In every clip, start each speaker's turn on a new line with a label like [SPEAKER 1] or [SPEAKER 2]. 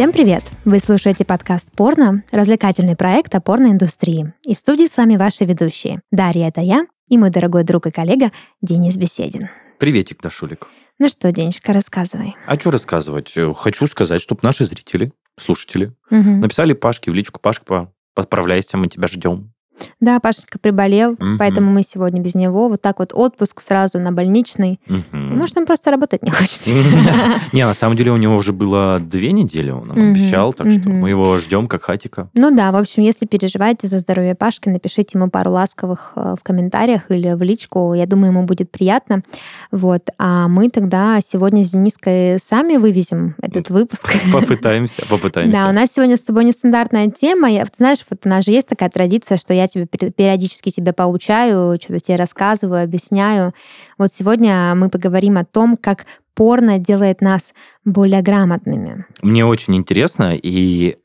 [SPEAKER 1] Всем привет! Вы слушаете подкаст «Порно», развлекательный проект о порноиндустрии. И в студии с вами ваши ведущие. Дарья — это я, и мой дорогой друг и коллега Денис Беседин.
[SPEAKER 2] Приветик, Дашулик.
[SPEAKER 1] Ну что, Денечка, рассказывай.
[SPEAKER 2] А что рассказывать? Хочу сказать, чтобы наши зрители, слушатели, угу. написали Пашке в личку. Пашка, подправляйся, мы тебя ждем.
[SPEAKER 1] Да, Пашенька приболел, угу. поэтому мы сегодня без него. Вот так вот отпуск сразу на больничный. Угу. Может, он просто работать не хочет.
[SPEAKER 2] Не, на самом деле у него уже было две недели, он нам обещал, так что мы его ждем как хатика.
[SPEAKER 1] Ну да, в общем, если переживаете за здоровье Пашки, напишите ему пару ласковых э, в комментариях или в личку. Я думаю, ему будет приятно. Вот. А мы тогда сегодня с Дениской сами вывезем этот выпуск.
[SPEAKER 2] Попытаемся, попытаемся.
[SPEAKER 1] Да, у нас сегодня с тобой нестандартная тема. Ты знаешь, вот у нас же есть такая традиция, что я тебе периодически тебя поучаю, что-то тебе рассказываю, объясняю. Вот сегодня мы поговорим о том, как порно делает нас более грамотными.
[SPEAKER 2] Мне очень интересно, и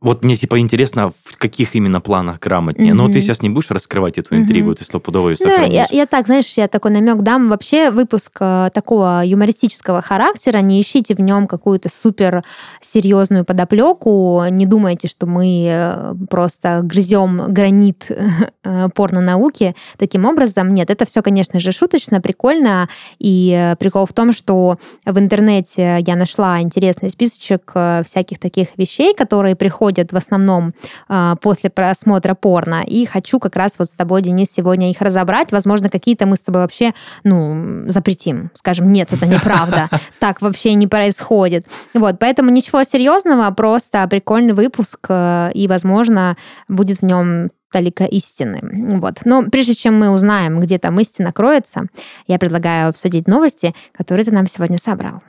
[SPEAKER 2] вот мне типа интересно, в каких именно планах грамотнее. Mm-hmm. Но ты сейчас не будешь раскрывать эту интригу, mm-hmm. ты стопудово ее
[SPEAKER 1] сохранишь. Ну, я, я так, знаешь, я такой намек дам. Вообще выпуск э, такого юмористического характера, не ищите в нем какую-то супер серьезную подоплеку, не думайте, что мы э, просто грызем гранит э, порно-науки таким образом. Нет, это все, конечно же, шуточно, прикольно. И прикол в том, что в интернете я нашла интересный списочек всяких таких вещей, которые приходят происходят в основном э, после просмотра порно. И хочу как раз вот с тобой, Денис, сегодня их разобрать. Возможно, какие-то мы с тобой вообще, ну, запретим. Скажем, нет, это неправда. Так вообще не происходит. Вот, поэтому ничего серьезного, просто прикольный выпуск, э, и, возможно, будет в нем толика истины. Вот. Но прежде чем мы узнаем, где там истина кроется, я предлагаю обсудить новости, которые ты нам сегодня собрал.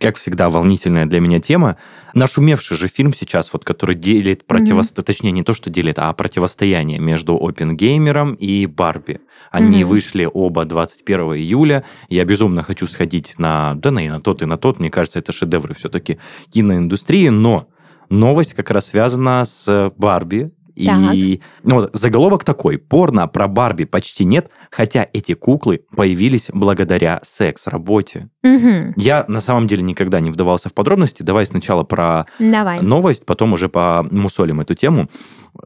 [SPEAKER 2] Как всегда, волнительная для меня тема. Нашумевший же фильм сейчас, вот, который делит противостояние, mm-hmm. точнее, не то, что делит, а противостояние между Опенгеймером и Барби. Они mm-hmm. вышли оба 21 июля. Я безумно хочу сходить на, да, на и на тот, и на тот. Мне кажется, это шедевры все-таки киноиндустрии, но новость как раз связана с Барби, и ну, заголовок такой. Порно про Барби почти нет, хотя эти куклы появились благодаря секс-работе. Угу. Я на самом деле никогда не вдавался в подробности. Давай сначала про Давай. новость, потом уже по мусолим эту тему.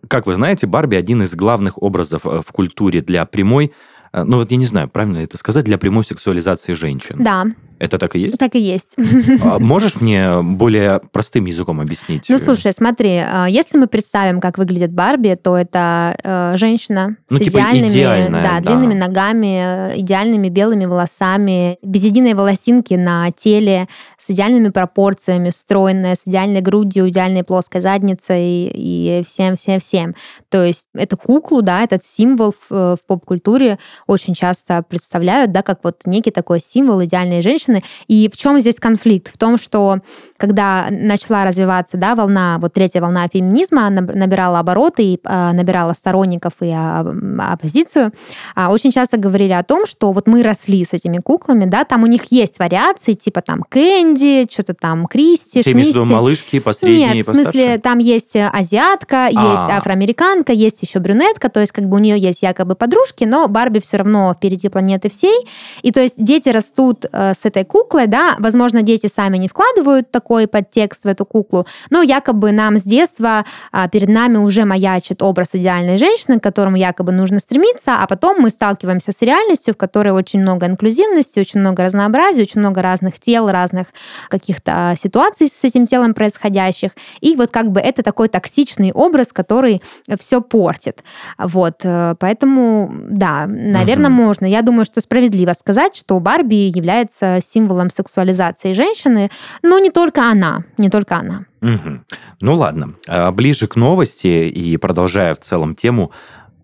[SPEAKER 2] Как вы знаете, Барби один из главных образов э, в культуре для прямой Э, ну вот я не знаю, правильно это сказать, для прямой сексуализации женщин.
[SPEAKER 1] Да.
[SPEAKER 2] Это так и есть?
[SPEAKER 1] Так и есть.
[SPEAKER 2] А можешь мне более простым языком объяснить?
[SPEAKER 1] Ну, слушай, смотри, а, если мы представим, как выглядит Барби, то это э, женщина ну, с типа идеальными, да, да, длинными ногами, идеальными белыми волосами, без единой волосинки на теле, с идеальными пропорциями, стройная, с идеальной грудью, идеальной плоской задницей и всем-всем-всем. То есть это куклу, да, этот символ в, в поп-культуре очень часто представляют, да, как вот некий такой символ идеальной женщины. И в чем здесь конфликт? В том, что когда начала развиваться, да, волна, вот третья волна феминизма набирала обороты и э, набирала сторонников и э, оппозицию, э, очень часто говорили о том, что вот мы росли с этими куклами, да, там у них есть вариации, типа там Кэнди, что-то там Кристи,
[SPEAKER 2] Ты Шмисти. имеешь малышки, посредние,
[SPEAKER 1] Нет, в смысле, там есть азиатка, есть А-а-а. афроамериканка, есть еще брюнетка, то есть как бы у нее есть якобы подружки, но Барби все равно впереди планеты всей. И то есть дети растут э, с этой куклой, да, возможно, дети сами не вкладывают такой подтекст в эту куклу, но якобы нам с детства а, перед нами уже маячит образ идеальной женщины, к которому якобы нужно стремиться, а потом мы сталкиваемся с реальностью, в которой очень много инклюзивности, очень много разнообразия, очень много разных тел, разных каких-то ситуаций с этим телом происходящих. И вот как бы это такой токсичный образ, который все портит. Вот, э, поэтому, да, Наверное, угу. можно. Я думаю, что справедливо сказать, что Барби является символом сексуализации женщины, но не только она, не только она.
[SPEAKER 2] Угу. Ну ладно, а ближе к новости и продолжая в целом тему,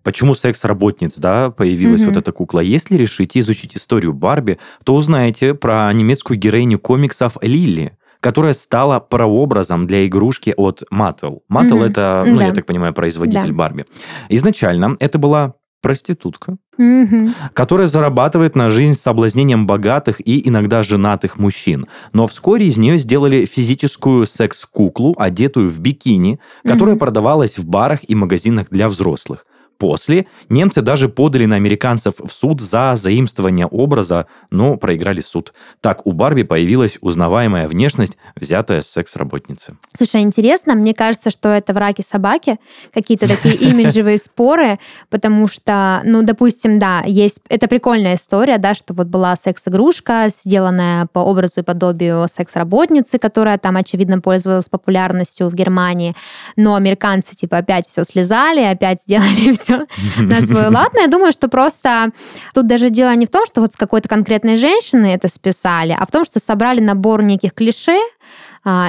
[SPEAKER 2] почему секс-работниц, да, появилась mm вот эта кукла. Если решите изучить историю Барби, то узнаете про немецкую героиню комиксов Лили, которая стала прообразом для игрушки от Mattel. Mattel mm это, ну, да. я так понимаю, производитель да. Барби. Изначально это была проститутка, угу. которая зарабатывает на жизнь с соблазнением богатых и иногда женатых мужчин. Но вскоре из нее сделали физическую секс-куклу, одетую в бикини, которая угу. продавалась в барах и магазинах для взрослых. После немцы даже подали на американцев в суд за заимствование образа, но проиграли суд. Так у Барби появилась узнаваемая внешность, взятая с секс-работницы.
[SPEAKER 1] Слушай, интересно, мне кажется, что это враки собаки, какие-то такие имиджевые споры, потому что, ну, допустим, да, есть, это прикольная история, да, что вот была секс-игрушка, сделанная по образу и подобию секс-работницы, которая там, очевидно, пользовалась популярностью в Германии, но американцы, типа, опять все слезали, опять сделали все все на свой лад. Но я думаю, что просто тут даже дело не в том, что вот с какой-то конкретной женщины это списали, а в том, что собрали набор неких клише,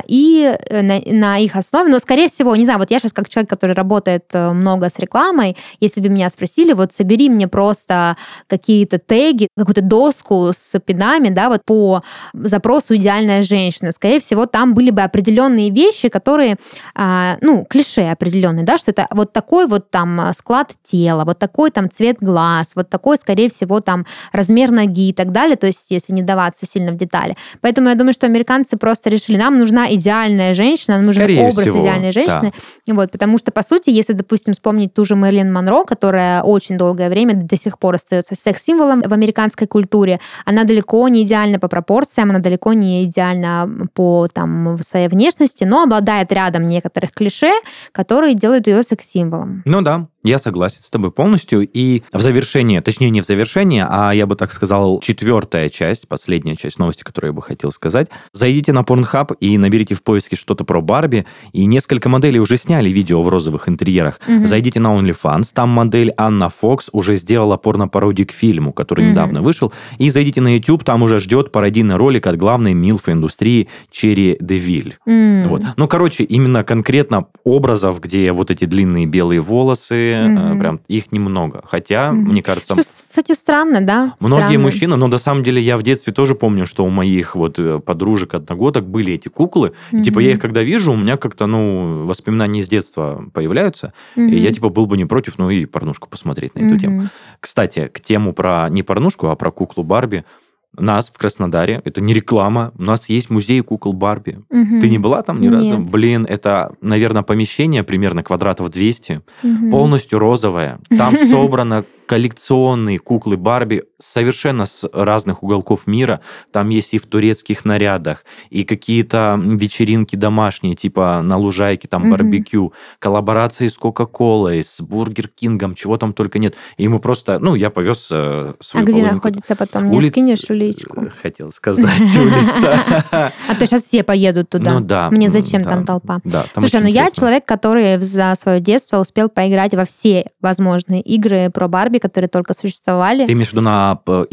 [SPEAKER 1] и э, на, на их основе, но, скорее всего, не знаю, вот я сейчас как человек, который работает э, много с рекламой, если бы меня спросили, вот собери мне просто какие-то теги, какую-то доску с пинами, да, вот по запросу «идеальная женщина», скорее всего, там были бы определенные вещи, которые, а, ну, клише определенные, да, что это вот такой вот там склад тела, вот такой там цвет глаз, вот такой, скорее всего, там размер ноги и так далее, то есть если не даваться сильно в детали. Поэтому я думаю, что американцы просто решили, нам нужна идеальная женщина, нам нужен Скорее образ всего, идеальной женщины. Да. Вот, потому что, по сути, если, допустим, вспомнить ту же Мэрилин Монро, которая очень долгое время до сих пор остается секс-символом в американской культуре, она далеко не идеальна по пропорциям, она далеко не идеальна по там, своей внешности, но обладает рядом некоторых клише, которые делают ее секс-символом.
[SPEAKER 2] Ну да, я согласен с тобой полностью. И в завершение, точнее не в завершение, а я бы так сказал, четвертая часть, последняя часть новости, которую я бы хотел сказать. Зайдите на Pornhub и наберите в поиске что-то про Барби. И несколько моделей уже сняли видео в розовых интерьерах. Mm-hmm. Зайдите на OnlyFans, там модель Анна Фокс уже сделала порно-пародию к фильму, который mm-hmm. недавно вышел. И зайдите на YouTube, там уже ждет пародийный ролик от главной милфы индустрии Черри Девиль. Mm-hmm. Вот. Ну, короче, именно конкретно образов, где вот эти длинные белые волосы, mm-hmm. прям их немного. Хотя, mm-hmm. мне кажется...
[SPEAKER 1] Кстати, странно, да?
[SPEAKER 2] Многие
[SPEAKER 1] странно.
[SPEAKER 2] мужчины, но на самом деле я в детстве тоже помню, что у моих вот э, подружек одногодок были эти куклы. Mm-hmm. И, типа я их когда вижу, у меня как-то, ну, воспоминания из детства появляются. Mm-hmm. И я, типа, был бы не против, ну, и порнушку посмотреть на эту mm-hmm. тему. Кстати, к тему про не порнушку, а про куклу Барби нас в Краснодаре, это не реклама, у нас есть музей кукол Барби. Угу. Ты не была там ни Нет. разу? Блин, это, наверное, помещение примерно квадратов 200, угу. полностью розовое. Там собрано коллекционные куклы Барби совершенно с разных уголков мира. Там есть и в турецких нарядах, и какие-то вечеринки домашние, типа на лужайке, там барбекю, mm-hmm. коллаборации с Кока-Колой, с Бургер Кингом, чего там только нет. И мы просто, ну, я повез э, свою
[SPEAKER 1] А где находится потом? Не Улиц... скинешь уличку?
[SPEAKER 2] Хотел сказать улица.
[SPEAKER 1] А то сейчас все поедут туда. Ну да. Мне зачем там толпа? Слушай, ну я человек, который за свое детство успел поиграть во все возможные игры про Барби, которые только существовали.
[SPEAKER 2] Ты имеешь в виду на э,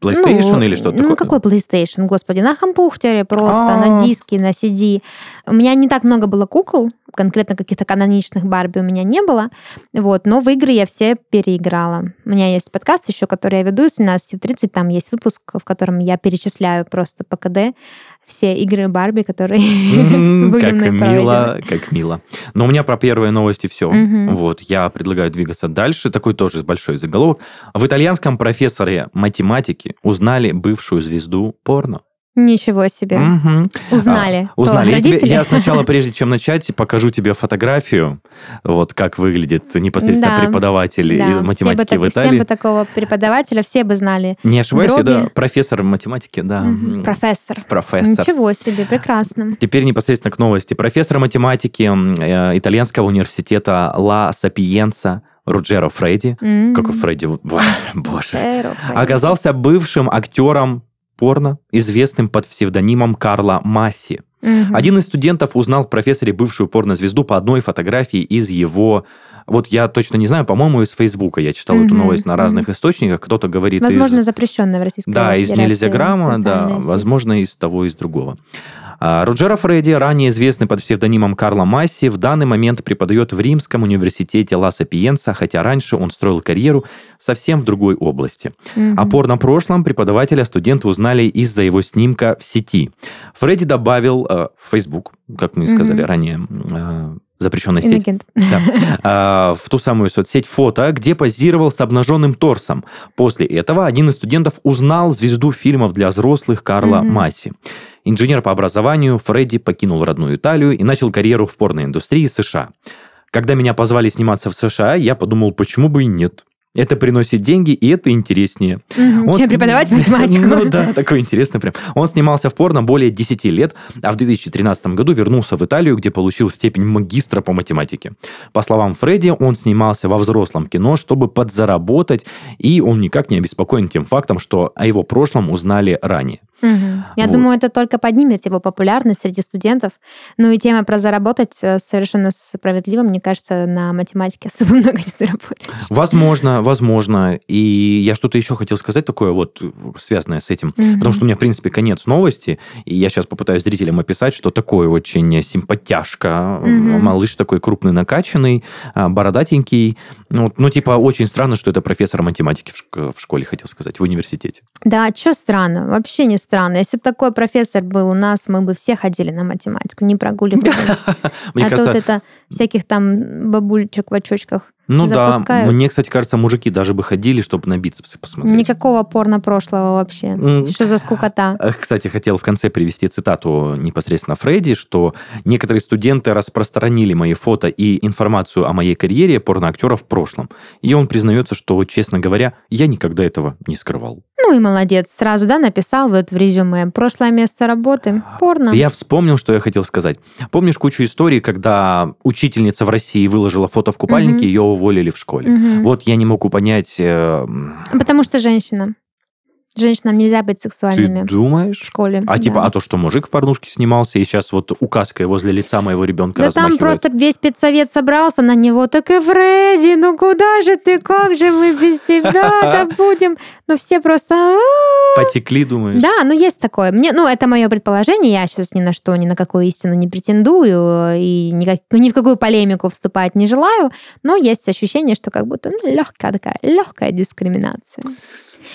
[SPEAKER 2] PlayStation ну, или что-то
[SPEAKER 1] ну, такое? Ну, какой PlayStation, господи, на компьютере просто, А-а-а. на диске, на CD. У меня не так много было кукол, конкретно каких-то каноничных Барби у меня не было, вот, но в игры я все переиграла. У меня есть подкаст еще, который я веду с 17.30, там есть выпуск, в котором я перечисляю просто по КД все игры Барби, которые были
[SPEAKER 2] Как мило, как мило. Но у меня про первые новости все. Вот, я предлагаю двигаться дальше. Такой тоже большой заголовок. В итальянском профессоре математики узнали бывшую звезду порно.
[SPEAKER 1] Ничего себе. Угу. Узнали.
[SPEAKER 2] А, узнали. Я, тебе, я сначала, прежде чем начать, покажу тебе фотографию, вот как выглядит непосредственно да. преподаватель да. математики
[SPEAKER 1] бы,
[SPEAKER 2] в Италии.
[SPEAKER 1] Все бы такого преподавателя все бы знали.
[SPEAKER 2] Не ошибаюсь, Дроби. да, профессор математики, да.
[SPEAKER 1] Угу. Профессор.
[SPEAKER 2] Профессор.
[SPEAKER 1] Ничего себе, прекрасно.
[SPEAKER 2] Теперь непосредственно к новости. Профессор математики э, итальянского университета Ла Сапиенца Руджеро Фредди, mm-hmm. какой Фредди, боже, оказался бывшим актером порно, известным под псевдонимом Карла Масси. Угу. Один из студентов узнал в профессоре бывшую порнозвезду по одной фотографии из его вот я точно не знаю, по-моему, из Фейсбука я читал mm эту новость на разных mm источниках. Кто-то говорит
[SPEAKER 1] Возможно, из... запрещенная в Российской
[SPEAKER 2] Да, из нельзяграмма, да, сети. возможно, из того, из другого. А, Роджера Фредди, ранее известный под псевдонимом Карла Масси, в данный момент преподает в Римском университете Ла Сапиенса, хотя раньше он строил карьеру совсем в другой области. Mm-hmm. О порно-прошлом преподавателя студенты узнали из-за его снимка в сети. Фредди добавил э, в Facebook, как мы сказали mm-hmm. ранее, э, запрещенная сеть, да, в ту самую соцсеть фото, где позировал с обнаженным торсом. После этого один из студентов узнал звезду фильмов для взрослых Карла mm-hmm. Масси. Инженер по образованию, Фредди покинул родную Италию и начал карьеру в порноиндустрии США. Когда меня позвали сниматься в США, я подумал, почему бы и нет. Это приносит деньги, и это интереснее.
[SPEAKER 1] Угу. Чем с... преподавать математику.
[SPEAKER 2] Ну да, такой интересный прям. Он снимался в порно более 10 лет, а в 2013 году вернулся в Италию, где получил степень магистра по математике. По словам Фредди, он снимался во взрослом кино, чтобы подзаработать, и он никак не обеспокоен тем фактом, что о его прошлом узнали ранее.
[SPEAKER 1] Угу. Я вот. думаю, это только поднимет его популярность среди студентов. Ну и тема про заработать э, совершенно справедливо. Мне кажется, на математике особо много не заработаешь.
[SPEAKER 2] Возможно, возможно. И я что-то еще хотел сказать такое вот связанное с этим. Угу. Потому что у меня, в принципе, конец новости. И я сейчас попытаюсь зрителям описать, что такое очень симпатяшка. Угу. Малыш такой крупный, накачанный, а, бородатенький. Ну, ну, типа, очень странно, что это профессор математики в школе, хотел сказать, в университете.
[SPEAKER 1] Да, что странно? Вообще не странно. Если бы такой профессор был у нас, мы бы все ходили на математику, не прогуливали. А тут это всяких там бабулечек в очочках
[SPEAKER 2] ну запускают. да, мне, кстати, кажется, мужики даже бы ходили, чтобы на бицепсы посмотреть.
[SPEAKER 1] Никакого порно прошлого вообще. Mm. Что за скукота?
[SPEAKER 2] Кстати, хотел в конце привести цитату непосредственно Фредди, что некоторые студенты распространили мои фото и информацию о моей карьере порноактера в прошлом. И он признается, что, честно говоря, я никогда этого не скрывал.
[SPEAKER 1] Ну и молодец. Сразу, да, написал вот в резюме. Прошлое место работы. Порно.
[SPEAKER 2] Я вспомнил, что я хотел сказать. Помнишь кучу историй, когда учительница в России выложила фото в купальнике, mm-hmm. ее уволили в школе? Mm-hmm. Вот я не могу понять... Э...
[SPEAKER 1] Потому что женщина. Женщинам нельзя быть сексуальными.
[SPEAKER 2] Ты думаешь?
[SPEAKER 1] В школе.
[SPEAKER 2] А типа, да. типа, а то, что мужик в порнушке снимался, и сейчас вот указкой возле лица моего ребенка
[SPEAKER 1] Да там просто весь педсовет собрался на него, так и Фредди, ну куда же ты, как же мы без тебя-то будем? Ну все просто...
[SPEAKER 2] Потекли, думаешь?
[SPEAKER 1] Да, ну есть такое. Мне, ну это мое предположение, я сейчас ни на что, ни на какую истину не претендую, и никак, ни в какую полемику вступать не желаю, но есть ощущение, что как будто ну, легкая такая, легкая дискриминация.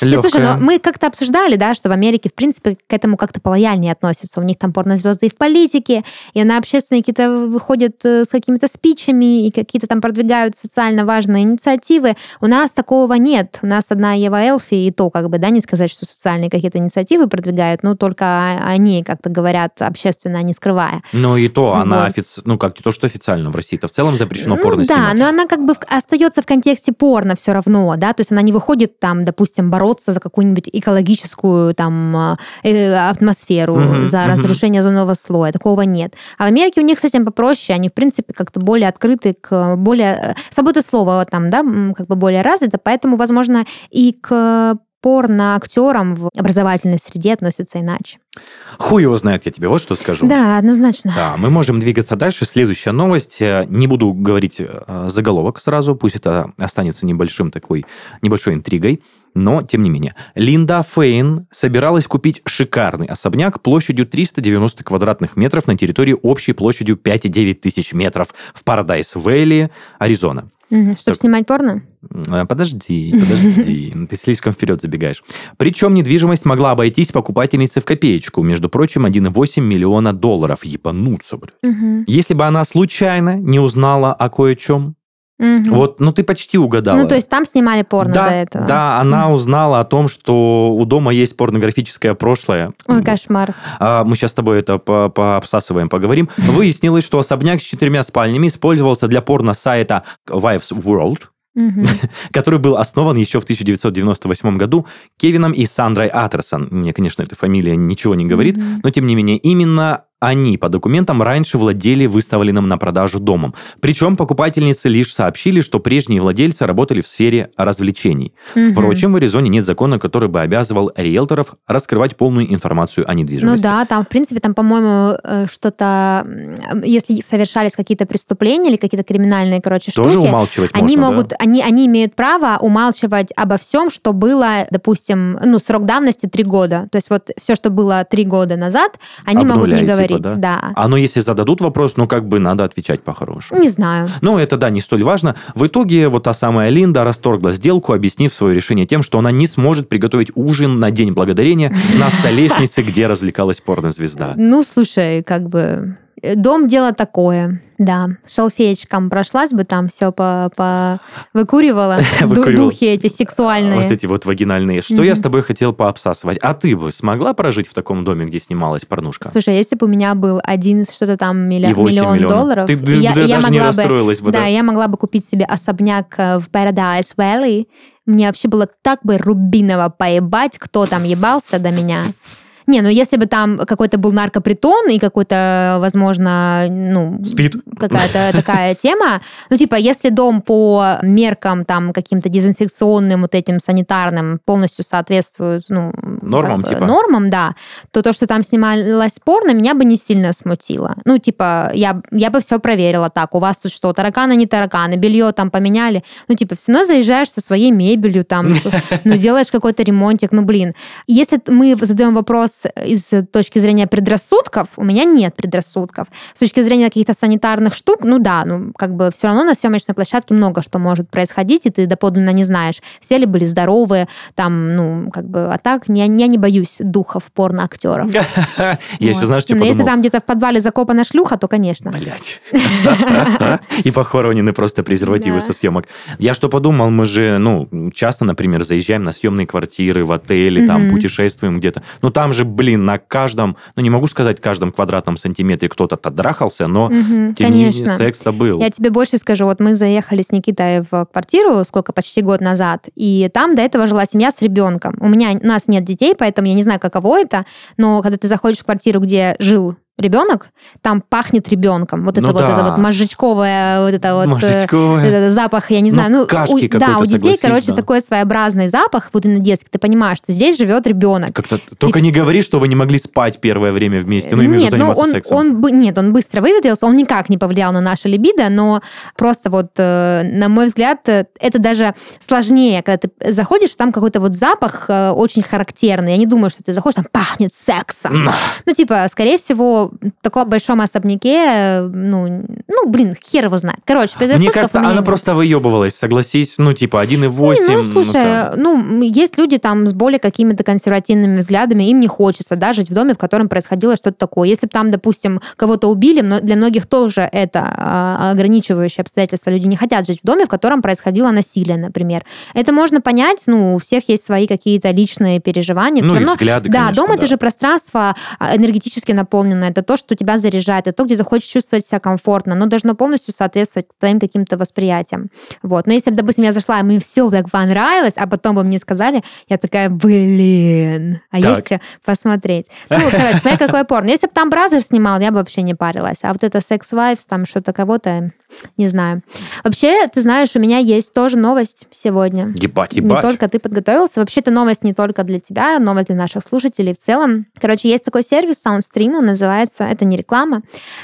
[SPEAKER 2] Легкая.
[SPEAKER 1] слушай, но мы как-то обсуждали, да, что в Америке, в принципе, к этому как-то полояльнее относятся. У них там порнозвезды и в политике, и на общественные какие-то выходят э, с какими-то спичами, и какие-то там продвигают социально важные инициативы. У нас такого нет. У нас одна Ева Элфи, и то, как бы, да, не сказать, что социальные какие-то инициативы продвигают, но только они как-то говорят общественно, не скрывая.
[SPEAKER 2] Ну и то, вот. она, офици... ну как, не то, что официально в России, это в целом запрещено
[SPEAKER 1] ну,
[SPEAKER 2] порно
[SPEAKER 1] Да,
[SPEAKER 2] снимать.
[SPEAKER 1] но она как бы остается в контексте порно все равно, да, то есть она не выходит там, допустим, бороться за какую-нибудь экологическую там э, атмосферу, mm-hmm, за mm-hmm. разрушение озонового слоя. Такого нет. А в Америке у них с этим попроще. Они, в принципе, как-то более открыты к более... Э, свобода слова там, да, как бы более развита, поэтому, возможно, и к порно-актерам в образовательной среде относятся иначе.
[SPEAKER 2] Хуй его знает, я тебе вот что скажу.
[SPEAKER 1] Да, однозначно.
[SPEAKER 2] Да, мы можем двигаться дальше. Следующая новость. Э, не буду говорить э, заголовок сразу, пусть это останется небольшим такой, небольшой интригой, но тем не менее. Линда Фейн собиралась купить шикарный особняк площадью 390 квадратных метров на территории общей площадью 5,9 тысяч метров в Парадайс-Вэлли, Аризона.
[SPEAKER 1] Угу, чтобы снимать порно?
[SPEAKER 2] А, подожди, подожди, ты слишком вперед забегаешь. Причем недвижимость могла обойтись покупательнице в копеечку, между прочим, 1,8 миллиона долларов. Ебануться, блядь. Угу. Если бы она случайно не узнала о кое-чем, Угу. Вот, ну ты почти угадала.
[SPEAKER 1] Ну, то есть там снимали порно
[SPEAKER 2] да,
[SPEAKER 1] до этого.
[SPEAKER 2] Да, она угу. узнала о том, что у дома есть порнографическое прошлое.
[SPEAKER 1] Ой, кошмар.
[SPEAKER 2] А, мы сейчас с тобой это пообсасываем, поговорим. Выяснилось, что особняк с четырьмя спальнями использовался для порно-сайта Wives World, угу. который был основан еще в 1998 году Кевином и Сандрой Атерсон. Мне, конечно, эта фамилия ничего не говорит, угу. но тем не менее именно они по документам раньше владели выставленным на продажу домом. Причем покупательницы лишь сообщили, что прежние владельцы работали в сфере развлечений. Угу. Впрочем, в Аризоне нет закона, который бы обязывал риэлторов раскрывать полную информацию о недвижимости.
[SPEAKER 1] Ну да, там, в принципе, там, по-моему, э, что-то, если совершались какие-то преступления или какие-то криминальные, короче,
[SPEAKER 2] Тоже
[SPEAKER 1] штуки,
[SPEAKER 2] умалчивать
[SPEAKER 1] они
[SPEAKER 2] можно,
[SPEAKER 1] могут,
[SPEAKER 2] да?
[SPEAKER 1] они, они имеют право умалчивать обо всем, что было, допустим, ну, срок давности три года. То есть вот все, что было три года назад, они могут не говорить говорить, да? да.
[SPEAKER 2] А но если зададут вопрос, ну как бы надо отвечать по-хорошему.
[SPEAKER 1] Не знаю.
[SPEAKER 2] Ну это да, не столь важно. В итоге вот та самая Линда расторгла сделку, объяснив свое решение тем, что она не сможет приготовить ужин на День Благодарения на столешнице, где развлекалась порнозвезда.
[SPEAKER 1] Ну слушай, как бы Дом дело такое. Да, шалфеечком прошлась бы там, все по, по... выкуривала, духи эти сексуальные.
[SPEAKER 2] Вот эти вот вагинальные. Что я с тобой хотел пообсасывать? А ты бы смогла прожить в таком доме, где снималась порнушка?
[SPEAKER 1] Слушай, если бы у меня был один что-то там миллион долларов,
[SPEAKER 2] ты, я, я даже могла не расстроилась бы,
[SPEAKER 1] да, да, я могла бы купить себе особняк э, в Paradise Valley. Мне вообще было так бы рубиново поебать, кто там ебался до меня. Не, ну если бы там какой-то был наркопритон и какой-то, возможно, ну...
[SPEAKER 2] Спид.
[SPEAKER 1] Какая-то такая тема. Ну, типа, если дом по меркам там каким-то дезинфекционным, вот этим санитарным полностью соответствует, ну...
[SPEAKER 2] Нормам, типа?
[SPEAKER 1] Нормам, да. То то, что там снималось порно, меня бы не сильно смутило. Ну, типа, я, я бы все проверила так. У вас тут что, тараканы, не тараканы, белье там поменяли. Ну, типа, все равно заезжаешь со своей мебелью там, ну, делаешь какой-то ремонтик. Ну, блин. Если мы задаем вопрос вопрос из точки зрения предрассудков, у меня нет предрассудков. С точки зрения каких-то санитарных штук, ну да, ну как бы все равно на съемочной площадке много что может происходить, и ты доподлинно не знаешь, все ли были здоровые, там, ну, как бы, а так я, я не боюсь духов порно-актеров.
[SPEAKER 2] Я еще, знаешь, что
[SPEAKER 1] Но если там где-то в подвале закопана шлюха, то, конечно.
[SPEAKER 2] Блять. И похоронены просто презервативы со съемок. Я что подумал, мы же, ну, часто, например, заезжаем на съемные квартиры в отели, там, путешествуем где-то. Ну, там же же, блин, на каждом, ну не могу сказать каждом квадратном сантиметре кто-то драхался, но угу, тем не менее секс-то был.
[SPEAKER 1] Я тебе больше скажу, вот мы заехали с Никитой в квартиру, сколько, почти год назад, и там до этого жила семья с ребенком. У меня, у нас нет детей, поэтому я не знаю, каково это, но когда ты заходишь в квартиру, где жил ребенок, там пахнет ребенком. Вот это ну вот, да. это вот мозжечковое, вот это вот Мозжечковое. этот запах, я не знаю. Ну,
[SPEAKER 2] ну у,
[SPEAKER 1] да, у детей, короче, да. такой своеобразный запах, вот именно детский. Ты понимаешь, что здесь живет ребенок.
[SPEAKER 2] Как-то только И... не говори, что вы не могли спать первое время вместе, ну, именно
[SPEAKER 1] нет, ну, он, сексом. Он, нет, он быстро выветрился, он никак не повлиял на наше либидо, но просто вот, э, на мой взгляд, э, это даже сложнее, когда ты заходишь, там какой-то вот запах э, очень характерный. Я не думаю, что ты заходишь, там пахнет сексом. ну, типа, скорее всего, в таком большом особняке, ну, ну, блин, хер его знает. Короче,
[SPEAKER 2] Мне кажется, она нет. просто выебывалась, согласись, ну, типа, 1,8.
[SPEAKER 1] Ну, слушай, ну, ну, есть люди там с более какими-то консервативными взглядами, им не хочется, да, жить в доме, в котором происходило что-то такое. Если бы там, допустим, кого-то убили, но для многих тоже это а, ограничивающее обстоятельство. Люди не хотят жить в доме, в котором происходило насилие, например. Это можно понять, ну, у всех есть свои какие-то личные переживания.
[SPEAKER 2] Ну, Все и равно, взгляды,
[SPEAKER 1] Да,
[SPEAKER 2] конечно,
[SPEAKER 1] дом да. это же пространство а, энергетически наполненное, это то, что тебя заряжает, это то, где ты хочешь чувствовать себя комфортно, но должно полностью соответствовать твоим каким-то восприятиям. Вот. Но если бы, допустим, я зашла, и мне все так понравилось, а потом бы мне сказали, я такая, блин, а так. есть что посмотреть. Ну, короче, смотри, какой порно. Если бы там Бразер снимал, я бы вообще не парилась. А вот это Sex Wives, там что-то кого-то, не знаю. Вообще, ты знаешь, у меня есть тоже новость сегодня.
[SPEAKER 2] Ебать, ебать.
[SPEAKER 1] Не только ты подготовился. Вообще, это новость не только для тебя, новость для наших слушателей в целом. Короче, есть такой сервис SoundStream, он называется называется, это не реклама.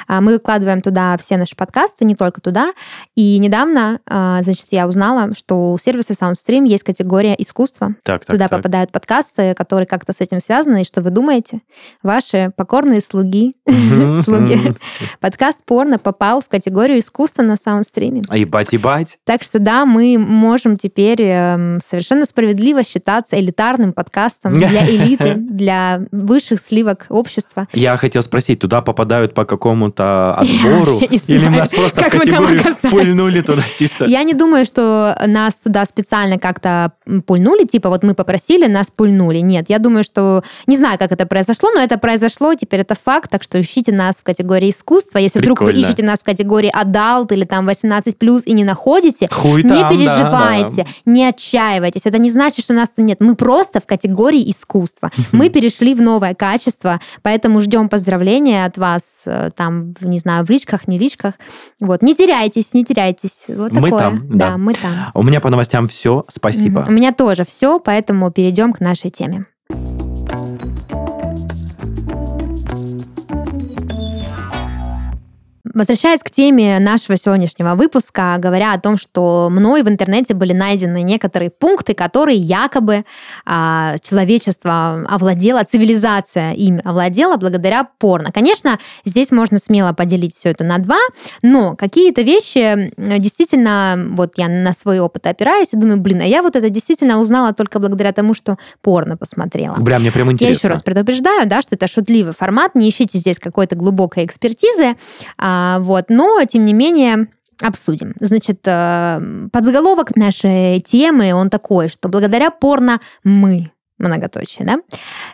[SPEAKER 1] А, мы выкладываем туда все наши подкасты, не только туда. И недавно, а, значит, я узнала, что у сервиса SoundStream есть категория искусства.
[SPEAKER 2] Так, так,
[SPEAKER 1] туда
[SPEAKER 2] так.
[SPEAKER 1] попадают подкасты, которые как-то с этим связаны. И что вы думаете? Ваши покорные слуги, слуги. Подкаст порно попал в категорию искусства на SoundStream.
[SPEAKER 2] А ебать, ебать.
[SPEAKER 1] Так что да, мы можем теперь эм, совершенно справедливо считаться элитарным подкастом для элиты, для высших сливок общества.
[SPEAKER 2] Я хотел спросить, спросить, туда попадают по какому-то отбору? Или нас просто в категорию пульнули туда чисто?
[SPEAKER 1] Я не думаю, что нас туда специально как-то пульнули, типа вот мы попросили, нас пульнули. Нет, я думаю, что... Не знаю, как это произошло, но это произошло, теперь это факт, так что ищите нас в категории искусства. Если вдруг вы ищете нас в категории adult или там 18+, и не находите,
[SPEAKER 2] Хуй
[SPEAKER 1] не переживайте, не отчаивайтесь. Это не значит, что нас там нет. Мы просто в категории искусства. Мы перешли в новое качество, поэтому ждем поздравлений поздравления от вас э, там, не знаю, в личках, не личках. Вот, не теряйтесь, не теряйтесь. Вот
[SPEAKER 2] мы
[SPEAKER 1] такое.
[SPEAKER 2] там, да.
[SPEAKER 1] да. мы там.
[SPEAKER 2] У меня по новостям все, спасибо.
[SPEAKER 1] У меня тоже все, поэтому перейдем к нашей теме. Возвращаясь к теме нашего сегодняшнего выпуска, говоря о том, что мной в интернете были найдены некоторые пункты, которые якобы а, человечество овладело, цивилизация им овладела благодаря порно. Конечно, здесь можно смело поделить все это на два, но какие-то вещи действительно, вот я на свой опыт опираюсь и думаю, блин, а я вот это действительно узнала только благодаря тому, что порно посмотрела.
[SPEAKER 2] Бля, мне прям интересно.
[SPEAKER 1] Я еще раз предупреждаю, да, что это шутливый формат, не ищите здесь какой-то глубокой экспертизы, а, А, вот, но, тем не менее, обсудим. Значит, э, подзаголовок нашей темы, он такой, что благодаря порно мы многоточие, да?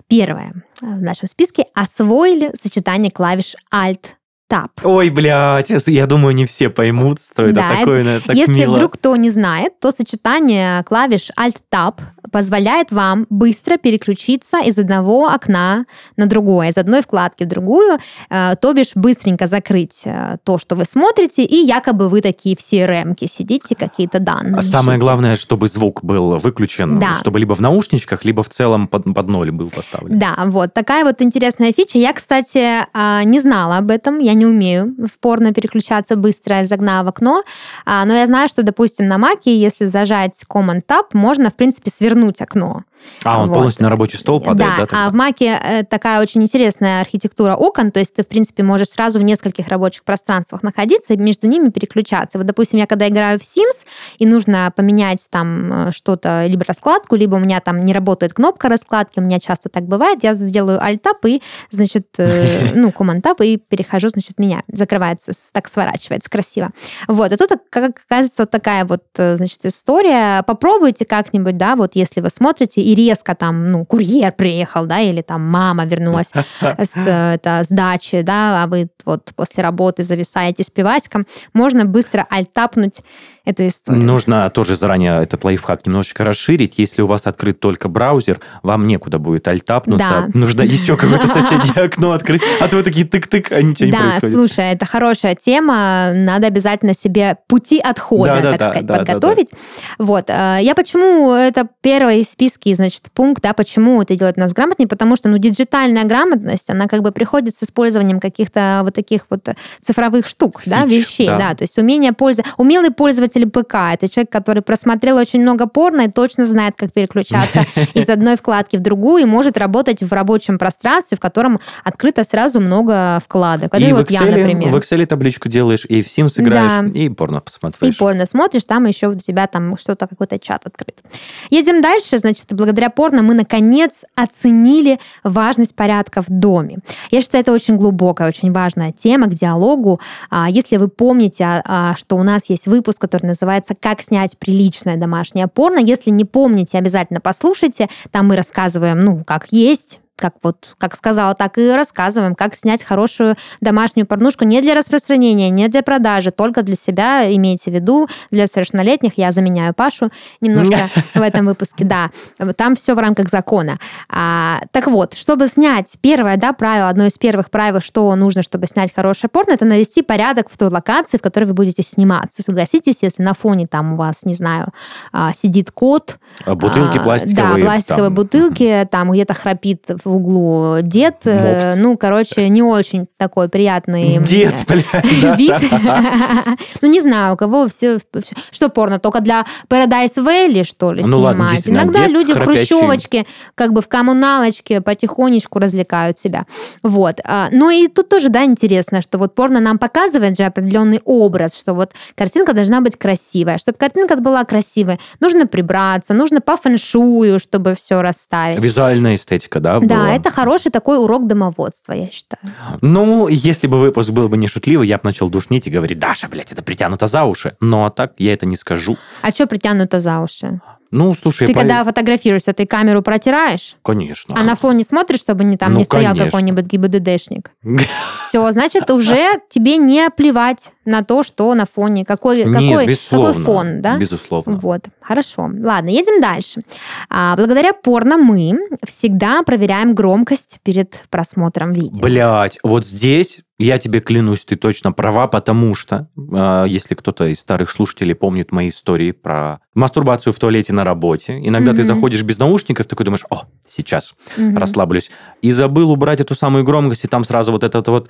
[SPEAKER 1] Первое в нашем списке освоили сочетание клавиш Alt Tab.
[SPEAKER 2] Ой, блядь, я думаю, не все поймут, что это да, такое, это, так
[SPEAKER 1] Если
[SPEAKER 2] мило.
[SPEAKER 1] вдруг кто не знает, то сочетание клавиш Alt-Tab позволяет вам быстро переключиться из одного окна на другое, из одной вкладки в другую, э, то бишь быстренько закрыть э, то, что вы смотрите, и якобы вы такие все ремки сидите, какие-то данные. А
[SPEAKER 2] самое главное, чтобы звук был выключен, да. чтобы либо в наушничках, либо в целом под, под ноль был поставлен.
[SPEAKER 1] Да, вот такая вот интересная фича. Я, кстати, а, не знала об этом, я не умею в порно переключаться быстро, загнав в окно, а, но я знаю, что, допустим, на Маке, если зажать Command-Tab, можно, в принципе, свернуть окно.
[SPEAKER 2] А, он вот. полностью на рабочий стол падает,
[SPEAKER 1] да?
[SPEAKER 2] Да,
[SPEAKER 1] а в Маке э, такая очень интересная архитектура окон, то есть ты, в принципе, можешь сразу в нескольких рабочих пространствах находиться и между ними переключаться. Вот, допустим, я когда играю в Sims, и нужно поменять там э, что-то, либо раскладку, либо у меня там не работает кнопка раскладки, у меня часто так бывает, я сделаю Alt-Tab и, значит, э, ну, Command-Tab и перехожу, значит, меня закрывается, так сворачивается красиво. Вот, и тут, как оказывается, вот такая вот, значит, история. Попробуйте как-нибудь, да, вот если вы смотрите и резко там, ну, курьер приехал, да, или там мама вернулась с, это, с дачи, да, а вы вот после работы зависаете с пивасиком, можно быстро альтапнуть эту историю.
[SPEAKER 2] Нужно тоже заранее этот лайфхак немножечко расширить. Если у вас открыт только браузер, вам некуда будет альтапнуться. Да. Нужно еще какое-то соседнее окно открыть. А то вы такие тык-тык, а ничего
[SPEAKER 1] да,
[SPEAKER 2] не происходит.
[SPEAKER 1] Да, слушай, это хорошая тема. Надо обязательно себе пути отхода, да, да, так сказать, подготовить. Вот. Э, я почему это первый из списки, значит, пункт, да, почему это делает нас грамотнее, потому что, ну, диджитальная грамотность, она как бы приходит с использованием каких-то вот таких вот цифровых штук, Фич, да, вещей, да. да, то есть умение пользоваться, умелый пользователь ПК, это человек, который просмотрел очень много порно и точно знает, как переключаться из одной вкладки в другую и может работать в рабочем пространстве, в котором открыто сразу много вкладок.
[SPEAKER 2] И вот в Excel, я, например. В Excel табличку делаешь, и в Sims играешь, да. и порно посмотришь.
[SPEAKER 1] И порно смотришь, там еще у тебя там что-то, какой-то чат открыт. Едем дальше, значит, благодаря порно мы, наконец, оценили важность порядка в доме. Я считаю, это очень глубокая, очень важная тема к диалогу. А, если вы помните, а, а, что у нас есть выпуск, который называется «Как снять приличное домашнее порно», если не помните, обязательно послушайте. Там мы рассказываем, ну, как есть, как вот, как сказала, так и рассказываем, как снять хорошую домашнюю порнушку не для распространения, не для продажи, только для себя, имейте в виду, для совершеннолетних. Я заменяю Пашу немножко в этом выпуске, да. Там все в рамках закона. А, так вот, чтобы снять первое, да, правило, одно из первых правил, что нужно, чтобы снять хорошее порно, это навести порядок в той локации, в которой вы будете сниматься. Согласитесь, если на фоне там у вас, не знаю, а, сидит кот.
[SPEAKER 2] А бутылки пластиковые.
[SPEAKER 1] Да, пластиковые там. бутылки, там где-то храпит в углу дед. Э, Мопс. Ну, короче, не очень такой приятный
[SPEAKER 2] дед, блядь,
[SPEAKER 1] вид. Ну, не знаю, у кого все... Что порно? Только для Paradise Valley, что ли, ну, снимать? Иногда люди в хрущевочке, как бы в коммуналочке потихонечку развлекают себя. Вот. А, ну, и тут тоже, да, интересно, что вот порно нам показывает же определенный образ, что вот картинка должна быть красивая. Чтобы картинка была красивой, нужно прибраться, нужно по фэншую, чтобы все расставить.
[SPEAKER 2] Визуальная эстетика, да?
[SPEAKER 1] Да, была? это хороший такой урок домоводства, я считаю.
[SPEAKER 2] Ну, если бы выпуск был бы не шутливый, я бы начал душнить и говорить, Даша, блядь, это притянуто за уши. Но так я это не скажу.
[SPEAKER 1] А что притянуто за уши?
[SPEAKER 2] Ну, слушай,
[SPEAKER 1] ты по... когда фотографируешься, ты камеру протираешь?
[SPEAKER 2] Конечно.
[SPEAKER 1] А на фоне смотришь, чтобы не там ну, не стоял какой-нибудь ГИБДДшник? Все, значит, уже тебе не плевать на то, что на фоне, какой, Нет, какой, какой фон, да?
[SPEAKER 2] Безусловно.
[SPEAKER 1] Вот, хорошо. Ладно, едем дальше. А, благодаря порно мы всегда проверяем громкость перед просмотром видео.
[SPEAKER 2] Блять, вот здесь я тебе клянусь, ты точно права, потому что, э, если кто-то из старых слушателей помнит мои истории про мастурбацию в туалете на работе, иногда mm-hmm. ты заходишь без наушников, такой думаешь, о, сейчас mm-hmm. расслаблюсь, и забыл убрать эту самую громкость, и там сразу вот этот вот...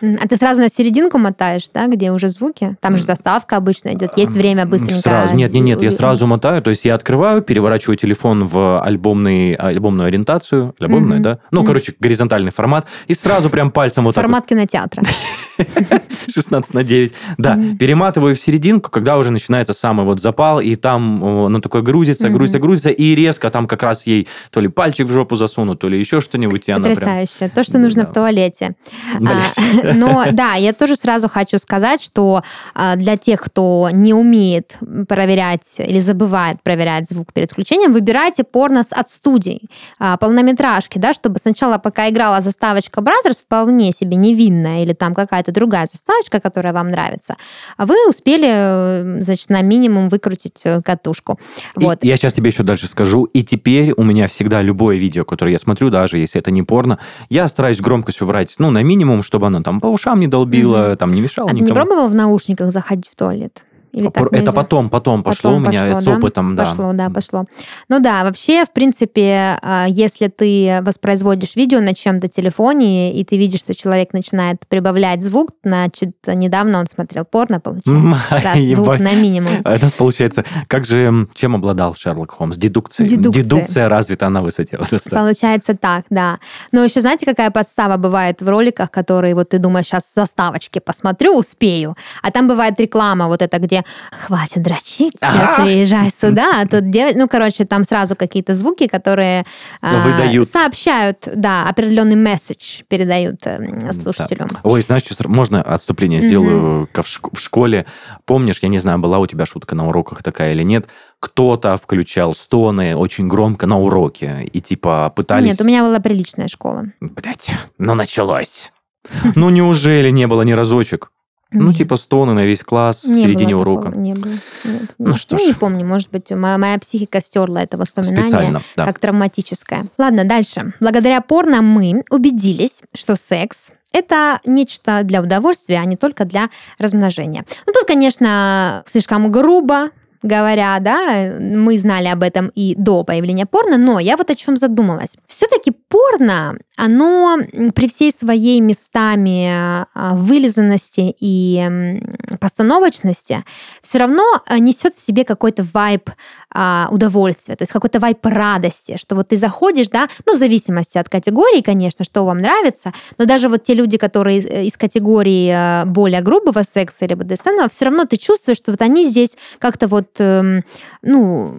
[SPEAKER 1] А ты сразу на серединку мотаешь, да, где уже звуки? Там же заставка обычно идет. Есть время быстренько.
[SPEAKER 2] Сразу. Нет, нет, нет, я сразу мотаю. То есть я открываю, переворачиваю телефон в альбомный, альбомную ориентацию. Альбомная, mm-hmm. да? Ну, mm-hmm. короче, горизонтальный формат. И сразу прям пальцем вот
[SPEAKER 1] Формат
[SPEAKER 2] так
[SPEAKER 1] кинотеатра.
[SPEAKER 2] 16 на 9. Да, mm-hmm. перематываю в серединку, когда уже начинается самый вот запал, и там ну такое грузится, грузится, грузится, и резко там как раз ей то ли пальчик в жопу засунут, то ли еще что-нибудь.
[SPEAKER 1] Потрясающе. Прям... То, что нужно да. в туалете. А, но да, я тоже сразу хочу сказать, что а, для тех, кто не умеет проверять или забывает проверять звук перед включением, выбирайте порно от студий, а, полнометражки, да, чтобы сначала, пока играла заставочка Brothers, вполне себе невинная, или там какая-то другая заставочка, которая вам нравится, вы успели, э, значит, на минимум выкрутить э, катушку.
[SPEAKER 2] Вот. И я сейчас тебе еще дальше скажу. И теперь у меня всегда любое видео, которое я смотрю, даже если это не порно, я стараюсь громкость убрать, ну, на минимум, чтобы оно там по ушам не долбило, mm там не мешало
[SPEAKER 1] а
[SPEAKER 2] никому.
[SPEAKER 1] ты не пробовал в наушниках заходить в туалет?
[SPEAKER 2] Или так это потом, потом пошло потом у меня пошло, с опытом,
[SPEAKER 1] да? Пошло, да, пошло. Ну да, вообще, в принципе, а, если ты воспроизводишь видео на чем-то телефоне, и ты видишь, что человек начинает прибавлять звук, значит, недавно он смотрел порно, получается. Раз звук на минимум.
[SPEAKER 2] А это получается, как же, чем обладал Шерлок Холмс? Дедукцией. Дедукция. Дедукция развита на высоте.
[SPEAKER 1] Получается так, да. Но еще знаете, какая подстава бывает в роликах, которые вот ты думаешь, сейчас заставочки посмотрю, успею. А там бывает реклама вот эта, где хватит дрочиться, ага. приезжай сюда. А тут дев... Ну, короче, там сразу какие-то звуки, которые
[SPEAKER 2] а, Выдают.
[SPEAKER 1] сообщают, да, определенный месседж передают слушателю. Да.
[SPEAKER 2] Ой, знаешь, что, можно отступление сделаю mm-hmm. в школе? Помнишь, я не знаю, была у тебя шутка на уроках такая или нет, кто-то включал стоны очень громко на уроке и типа пытались...
[SPEAKER 1] Нет, у меня была приличная школа.
[SPEAKER 2] Блять, ну началось. Ну неужели не было ни разочек? Ну, типа стоны на весь класс не в середине
[SPEAKER 1] было
[SPEAKER 2] урока.
[SPEAKER 1] Такого, не было. Нет, ну, что ну, ж. не помню, может быть, моя, моя психика стерла это воспоминание Специально, да. как травматическое. Ладно, дальше. Благодаря порно мы убедились, что секс это нечто для удовольствия, а не только для размножения. Ну, тут, конечно, слишком грубо, говоря, да, мы знали об этом и до появления порно, но я вот о чем задумалась. Все-таки порно, оно при всей своей местами а, вылизанности и постановочности все равно а, несет в себе какой-то вайб а, удовольствия, то есть какой-то вайп радости, что вот ты заходишь, да, ну, в зависимости от категории, конечно, что вам нравится, но даже вот те люди, которые из категории более грубого секса или БДСМ, все равно ты чувствуешь, что вот они здесь как-то вот вот, эм, ну,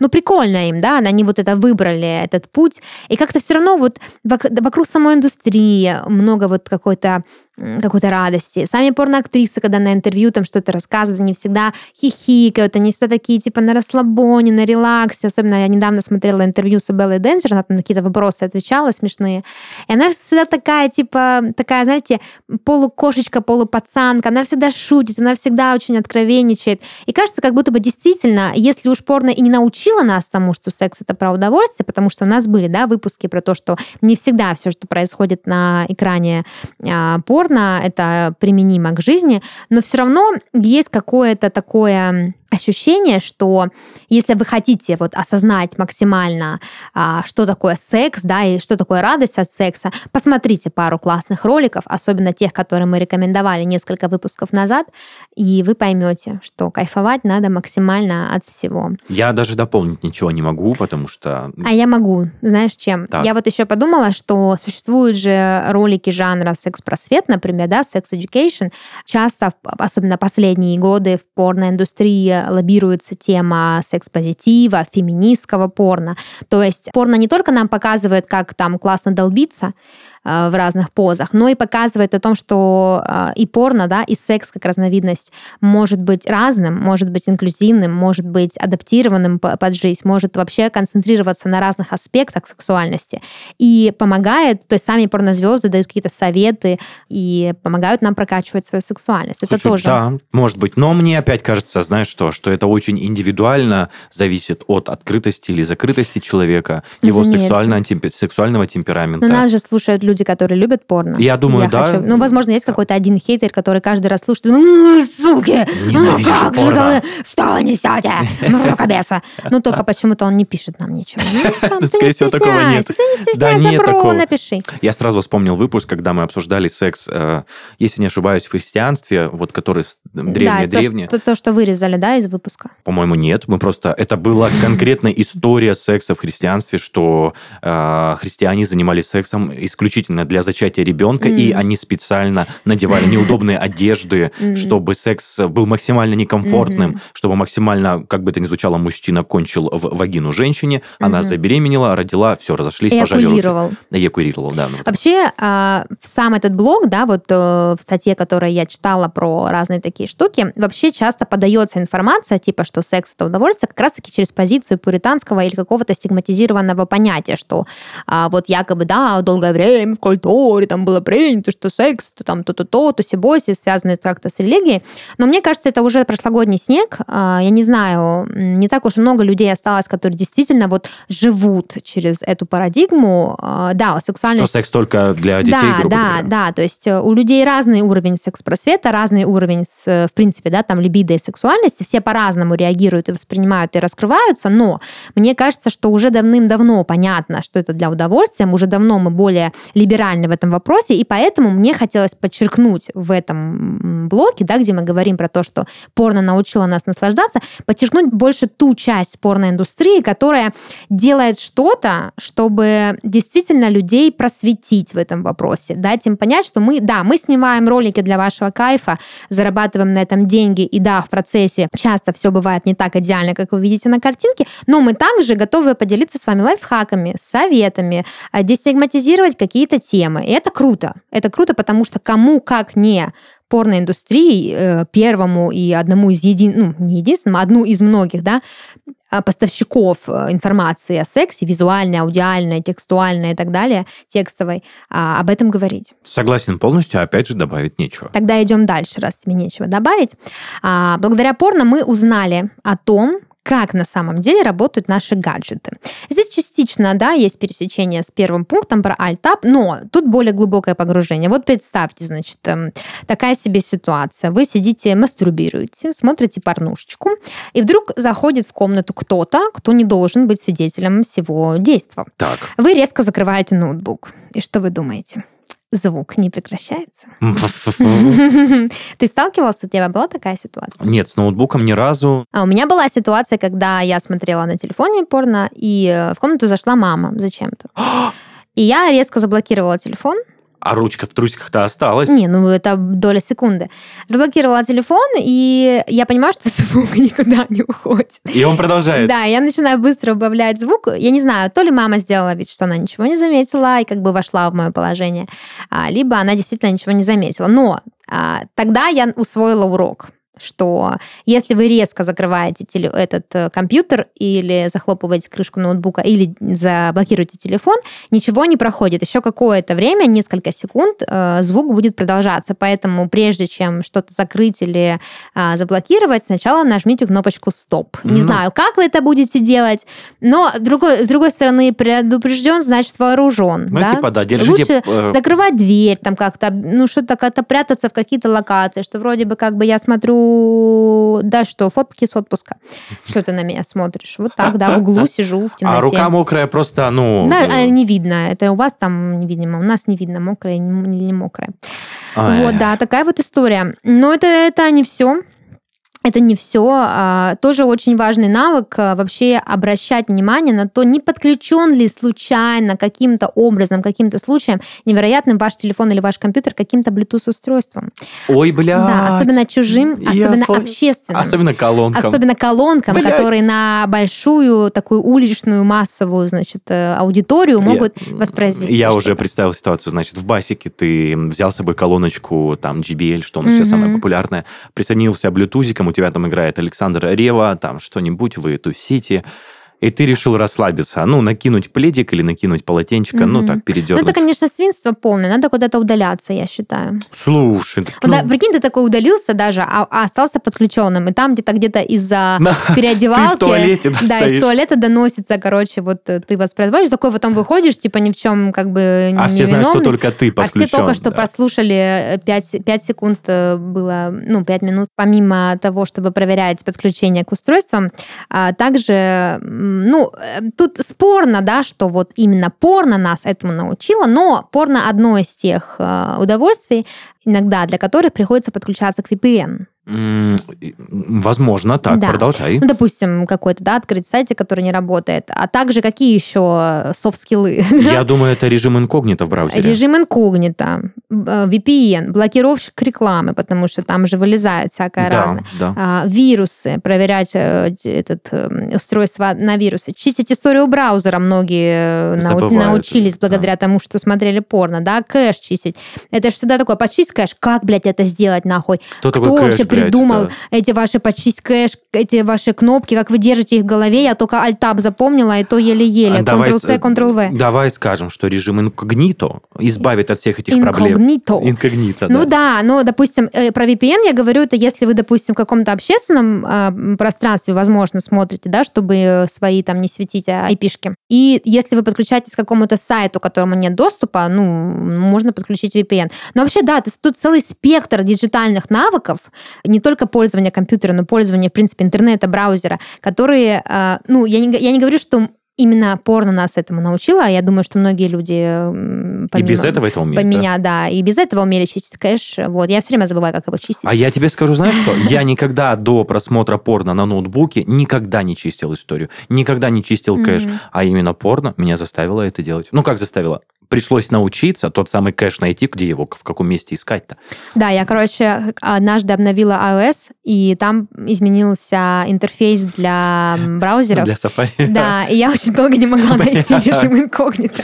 [SPEAKER 1] ну, прикольно им, да, они вот это выбрали, этот путь, и как-то все равно вот вокруг самой индустрии много вот какой-то какой-то радости. Сами порноактрисы, когда на интервью там что-то рассказывают, они всегда хихикают, они все такие типа на расслабоне, на релаксе. Особенно я недавно смотрела интервью с Беллой Денджер, она там на какие-то вопросы отвечала смешные. И она всегда такая, типа, такая, знаете, полукошечка, полупацанка. Она всегда шутит, она всегда очень откровенничает. И кажется, как будто бы действительно, если уж порно и не научила нас тому, что секс это про удовольствие, потому что у нас были, да, выпуски про то, что не всегда все, что происходит на экране а, порно, бесспорно, это применимо к жизни, но все равно есть какое-то такое ощущение, что если вы хотите вот осознать максимально, а, что такое секс, да, и что такое радость от секса, посмотрите пару классных роликов, особенно тех, которые мы рекомендовали несколько выпусков назад, и вы поймете, что кайфовать надо максимально от всего.
[SPEAKER 2] Я даже дополнить ничего не могу, потому что...
[SPEAKER 1] А я могу, знаешь, чем? Так. Я вот еще подумала, что существуют же ролики жанра секс-просвет, например, да, секс-education. Часто, особенно последние годы в порноиндустрии лоббируется тема секс-позитива, феминистского порно. То есть порно не только нам показывает, как там классно долбиться, в разных позах, но и показывает о том, что э, и порно, да, и секс как разновидность может быть разным, может быть инклюзивным, может быть адаптированным под жизнь, может вообще концентрироваться на разных аспектах сексуальности и помогает, то есть сами порнозвезды дают какие-то советы и помогают нам прокачивать свою сексуальность. Это Слушай, тоже.
[SPEAKER 2] Да, может быть. Но мне опять кажется, знаешь что, что это очень индивидуально зависит от открытости или закрытости человека, Разумеется. его сексуального темперамента.
[SPEAKER 1] Но нас же слушают люди люди, которые любят порно.
[SPEAKER 2] Я думаю, я да. Хочу...
[SPEAKER 1] Ну, возможно, есть какой-то один хейтер, который каждый раз слушает, ну, суки, ну как же вы, что вы несете, мракобеса. Ну, только почему-то он не пишет нам ничего.
[SPEAKER 2] Ну, Скорее всего, такого нет.
[SPEAKER 1] Ты не стесняйся, нет такого. напиши.
[SPEAKER 2] Я сразу вспомнил выпуск, когда мы обсуждали секс, э, если не ошибаюсь, в христианстве, вот который древние-древние.
[SPEAKER 1] Да, то, что вырезали, да, из выпуска?
[SPEAKER 2] По-моему, нет. Мы просто... Это была конкретная история секса в христианстве, что э, христиане занимались сексом исключительно исключительно для зачатия ребенка, mm. и они специально надевали неудобные одежды, чтобы секс был максимально некомфортным, чтобы максимально, как бы это ни звучало, мужчина кончил в вагину женщине, она забеременела, родила, все, разошлись, пожали руки. Эякулировал, да.
[SPEAKER 1] Ну Вообще, а, сам этот блог, да, вот э, в статье, которую я читала про разные такие штуки, вообще часто подается информация, типа, что секс это удовольствие, как раз-таки через позицию пуританского или какого-то стигматизированного понятия, что а, вот якобы, да, долгое время в культуре там было принято, что секс, то там то-то-то, то сибоси, связаны как-то с религией. Но мне кажется, это уже прошлогодний снег. А, я не знаю, не так уж много людей осталось, которые действительно вот живут через эту парадигму. А, да, сексуальность...
[SPEAKER 2] Что секс только для детей,
[SPEAKER 1] да, грубо да, говоря. Да, то есть э, у людей разный уровень секс-просвета, разный уровень, в принципе, да, там либидо и сексуальности. Все по-разному реагируют и воспринимают и раскрываются, но мне кажется, что уже давным-давно понятно, что это для удовольствия, уже давно мы более либеральны в этом вопросе, и поэтому мне хотелось подчеркнуть в этом блоке, да, где мы говорим про то, что порно научило нас наслаждаться, подчеркнуть больше ту часть порноиндустрии, которая делает что-то, чтобы действительно людей просветить в этом вопросе, дать им понять, что мы, да, мы снимаем ролики для вашего кайфа, зарабатываем на этом деньги, и да, в процессе часто все бывает не так идеально, как вы видите на картинке, но мы также готовы поделиться с вами лайфхаками, советами, а, дестигматизировать какие-то темы. И это круто. Это круто, потому что кому как не порноиндустрии, э, первому и одному из един... ну, не единственному, а одну из многих, да, а, поставщиков э, информации о сексе, визуальной, аудиальной, текстуальной и так далее, текстовой, а, об этом говорить.
[SPEAKER 2] Согласен полностью, опять же, добавить нечего.
[SPEAKER 1] Тогда идем дальше, раз тебе нечего добавить. Благодаря порно мы узнали о том, как на самом деле работают наши гаджеты. Здесь частично, да, есть пересечение с первым пунктом про Alt-Tab, но тут более глубокое погружение. Вот представьте, значит, эм, такая себе ситуация. Вы сидите, мастурбируете, смотрите порнушечку, и вдруг заходит в комнату кто-то, кто не должен быть свидетелем всего действия.
[SPEAKER 2] Так.
[SPEAKER 1] Вы резко закрываете ноутбук. И что вы думаете? Звук не прекращается. Ты сталкивался? У тебя была такая ситуация?
[SPEAKER 2] Нет, с ноутбуком ни разу.
[SPEAKER 1] А у меня была ситуация, когда я смотрела на телефоне порно, и э, в комнату зашла мама зачем-то. И я резко заблокировала телефон,
[SPEAKER 2] а ручка в трусиках-то осталась.
[SPEAKER 1] Не, ну это доля секунды. Заблокировала телефон, и я понимаю, что звук никуда не уходит.
[SPEAKER 2] И он продолжает.
[SPEAKER 1] Да, я начинаю быстро убавлять звук. Я не знаю, то ли мама сделала вид, что она ничего не заметила и как бы вошла в мое положение, а, либо она действительно ничего не заметила. Но а, тогда я усвоила урок что если вы резко закрываете теле, этот э, компьютер или захлопываете крышку ноутбука или заблокируете телефон, ничего не проходит. Еще какое-то время, несколько секунд, э, звук будет продолжаться. Поэтому прежде чем что-то закрыть или э, заблокировать, сначала нажмите кнопочку «Стоп». Не ну. знаю, как вы это будете делать, но с другой, с другой стороны, предупрежден, значит вооружен.
[SPEAKER 2] Ну,
[SPEAKER 1] да?
[SPEAKER 2] типа, да, держите...
[SPEAKER 1] Лучше э... закрывать дверь, там как-то, ну, что-то как-то прятаться в какие-то локации, что вроде бы как бы я смотрю да, что, фотки с отпуска. Что ты на меня смотришь? Вот так, да, в углу сижу в темноте.
[SPEAKER 2] А рука мокрая просто, ну...
[SPEAKER 1] Да, а, не видно. Это у вас там, видимо, у нас не видно, мокрая или не мокрая. Вот, да, такая вот история. Но это, это не все это не все. А, тоже очень важный навык а, вообще обращать внимание на то, не подключен ли случайно каким-то образом, каким-то случаем невероятным ваш телефон или ваш компьютер каким-то
[SPEAKER 2] Bluetooth-устройством.Ой, бля.
[SPEAKER 1] Да, особенно чужим, особенно я... общественным.
[SPEAKER 2] Особенно колонкам.
[SPEAKER 1] Особенно колонкам, Блядь. которые на большую такую уличную массовую, значит, э, аудиторию могут я... воспроизвести.
[SPEAKER 2] Я уже представил ситуацию, значит, в басике ты взял с собой колоночку, там, JBL, что у нас mm-hmm. сейчас самое популярное, присоединился блютузиком, тебя там играет Александр Рева, там что-нибудь, вы тусите, и ты решил расслабиться, ну, накинуть пледик или накинуть полотенчика, mm-hmm. ну, так, передернуть.
[SPEAKER 1] Ну, это, конечно, свинство полное, надо куда-то удаляться, я считаю.
[SPEAKER 2] Слушай.
[SPEAKER 1] Ну, да, прикинь, ты такой удалился даже, а, а остался подключенным, и там где-то где-то из-за переодевалки... Ты в
[SPEAKER 2] туалете, да,
[SPEAKER 1] Да, из туалета доносится, короче, вот э, ты воспроизводишь, такой потом выходишь, типа ни в чем как бы
[SPEAKER 2] А все знают, что только ты
[SPEAKER 1] подключен. А все только что прослушали 5, э, 5 секунд э, было, ну, 5 минут, помимо того, чтобы проверять подключение к устройствам, а также ну, э, тут спорно, да, что вот именно порно нас этому научило, но порно одно из тех э, удовольствий, иногда для которых приходится подключаться к VPN.
[SPEAKER 2] Возможно, так, да. продолжай.
[SPEAKER 1] Ну, допустим, какой-то, да, открыть сайт, который не работает. А также какие еще софт-скиллы?
[SPEAKER 2] Я думаю, это режим инкогнито в браузере.
[SPEAKER 1] Режим инкогнито, э, VPN, блокировщик рекламы, потому что там же вылезает всякое да, разное. Да. А, вирусы, проверять э, этот э, устройство на вирусы. Чистить историю браузера многие Забывают, научились благодаря да. тому, что смотрели порно, да, кэш чистить. Это же всегда такое, почисть кэш, как, блядь, это сделать нахуй?
[SPEAKER 2] Кто, Кто такой кэш,
[SPEAKER 1] придумал да. эти ваши почисть кэш, эти ваши кнопки, как вы держите их в голове. Я только Alt-Tab запомнила, и то еле-еле. Ctrl-C, Ctrl-V.
[SPEAKER 2] Давай скажем, что режим инкогнито избавит от всех этих
[SPEAKER 1] инкогнито.
[SPEAKER 2] проблем. Инкогнито.
[SPEAKER 1] Ну да, ну, допустим, э, про VPN я говорю, это если вы, допустим, в каком-то общественном э, пространстве, возможно, смотрите, да, чтобы свои там не светить IP-шки. И если вы подключаетесь к какому-то сайту, к которому нет доступа, ну, можно подключить VPN. Но вообще, да, тут целый спектр диджитальных навыков, не только пользование компьютера, но пользование, в принципе, интернета, браузера, которые, э, ну, я не, я не говорю, что именно порно нас этому научила, а я думаю, что многие люди помимо,
[SPEAKER 2] и без этого это умеют,
[SPEAKER 1] поменя, да? да, и без этого умели чистить кэш. Вот, я все время забываю, как его чистить.
[SPEAKER 2] А я тебе скажу, знаешь что? Я никогда до просмотра порно на ноутбуке никогда не чистил историю, никогда не чистил кэш, а именно порно меня заставило это делать. Ну, как заставило? Пришлось научиться тот самый кэш найти, где его, в каком месте искать-то.
[SPEAKER 1] Да, я, короче, однажды обновила iOS, и там изменился интерфейс для браузеров.
[SPEAKER 2] Для Safari.
[SPEAKER 1] Да, и я очень долго не могла найти режим инкогнито.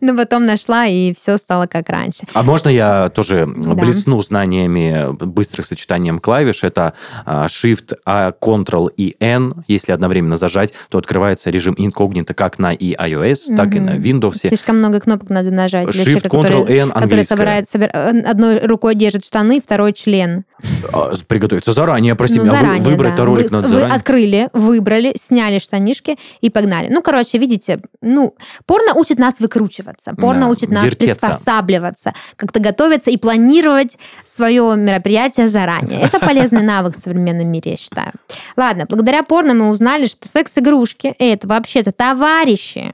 [SPEAKER 1] Но потом нашла, и все стало как раньше.
[SPEAKER 2] А можно я тоже блесну знаниями быстрых сочетанием клавиш? Это а, Shift, а, Ctrl и N. Если одновременно зажать, то открывается режим инкогнито как на и iOS, так и на Windows.
[SPEAKER 1] Слишком много кнопок надо нажать. Для Shift, человека, Ctrl, который, собирает, собир... Одной рукой держит штаны, второй член.
[SPEAKER 2] А, приготовиться заранее, прости ну, меня. Заранее, выбрать да. ролик вы, надо
[SPEAKER 1] Вы открыли, выбрали, сняли штанишки и погнали. Ну, короче, видите, ну, порно учит нас выкручиваться, порно да, учит нас вертеться. приспосабливаться, как-то готовиться и планировать свое мероприятие заранее. Это полезный навык в современном мире, я считаю. Ладно, благодаря порно мы узнали, что секс-игрушки — это вообще-то товарищи,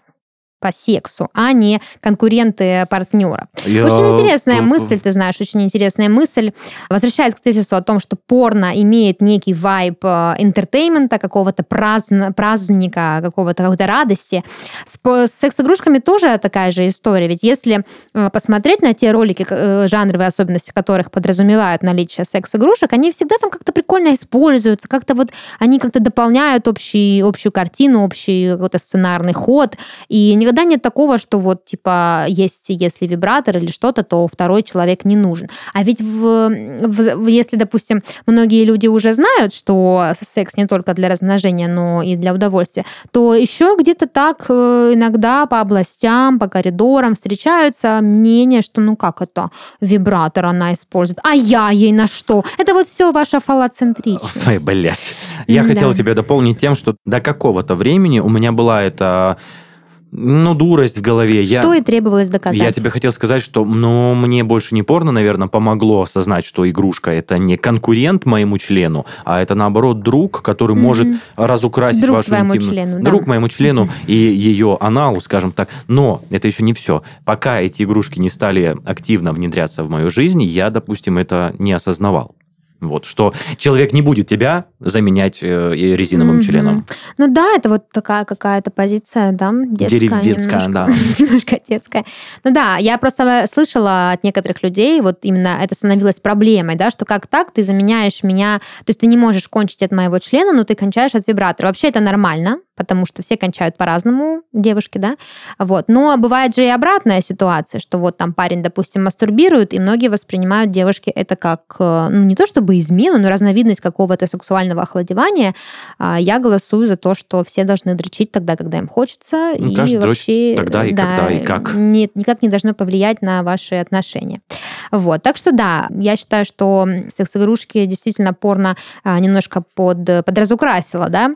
[SPEAKER 1] по сексу, а не конкуренты партнера. Я... Очень интересная мысль, ты знаешь, очень интересная мысль. Возвращаясь к тезису о том, что порно имеет некий вайб э, entertainment а, какого-то праздн... праздника, какого-то какой-то радости. С, с секс-игрушками тоже такая же история. Ведь если э, посмотреть на те ролики, э, жанровые особенности которых подразумевают наличие секс-игрушек, они всегда там как-то прикольно используются, как-то вот они как-то дополняют общий, общую картину, общий какой-то сценарный ход. И никогда никогда нет такого, что вот, типа, есть, если вибратор или что-то, то второй человек не нужен. А ведь в, в, если, допустим, многие люди уже знают, что секс не только для размножения, но и для удовольствия, то еще где-то так э, иногда по областям, по коридорам встречаются мнения, что ну как это, вибратор она использует, а я ей на что? Это вот все ваша фалоцентричность.
[SPEAKER 2] Ой, блядь. Я да. хотел тебя дополнить тем, что до какого-то времени у меня была эта ну, дурость в голове.
[SPEAKER 1] Что я, и требовалось доказать.
[SPEAKER 2] Я тебе хотел сказать, что ну, мне больше не порно, наверное, помогло осознать, что игрушка это не конкурент моему члену, а это, наоборот, друг, который mm-hmm. может разукрасить
[SPEAKER 1] друг
[SPEAKER 2] вашу
[SPEAKER 1] твоему
[SPEAKER 2] интимную...
[SPEAKER 1] члену,
[SPEAKER 2] да. Друг моему члену mm-hmm. и ее аналу, скажем так. Но это еще не все. Пока эти игрушки не стали активно внедряться в мою жизнь, я, допустим, это не осознавал. Вот, что человек не будет тебя заменять э, резиновым mm-hmm. членом.
[SPEAKER 1] Ну да, это вот такая какая-то позиция, да, детская.
[SPEAKER 2] Деревенская,
[SPEAKER 1] немножко,
[SPEAKER 2] да.
[SPEAKER 1] немножко детская. Ну да, я просто слышала от некоторых людей, вот именно это становилось проблемой, да, что как так ты заменяешь меня, то есть ты не можешь кончить от моего члена, но ты кончаешь от вибратора. Вообще это нормально, потому что все кончают по-разному, девушки, да, вот. Но бывает же и обратная ситуация, что вот там парень, допустим, мастурбирует, и многие воспринимают девушки это как, э, ну, не то чтобы измену, но разновидность какого-то сексуального охладевания. А, я голосую за то, что все должны дрочить тогда, когда им хочется,
[SPEAKER 2] ну, и вообще... тогда и да, когда, и как.
[SPEAKER 1] Нет, никак не должно повлиять на ваши отношения. Вот, так что да, я считаю, что секс-игрушки действительно порно а, немножко под, подразукрасило, да,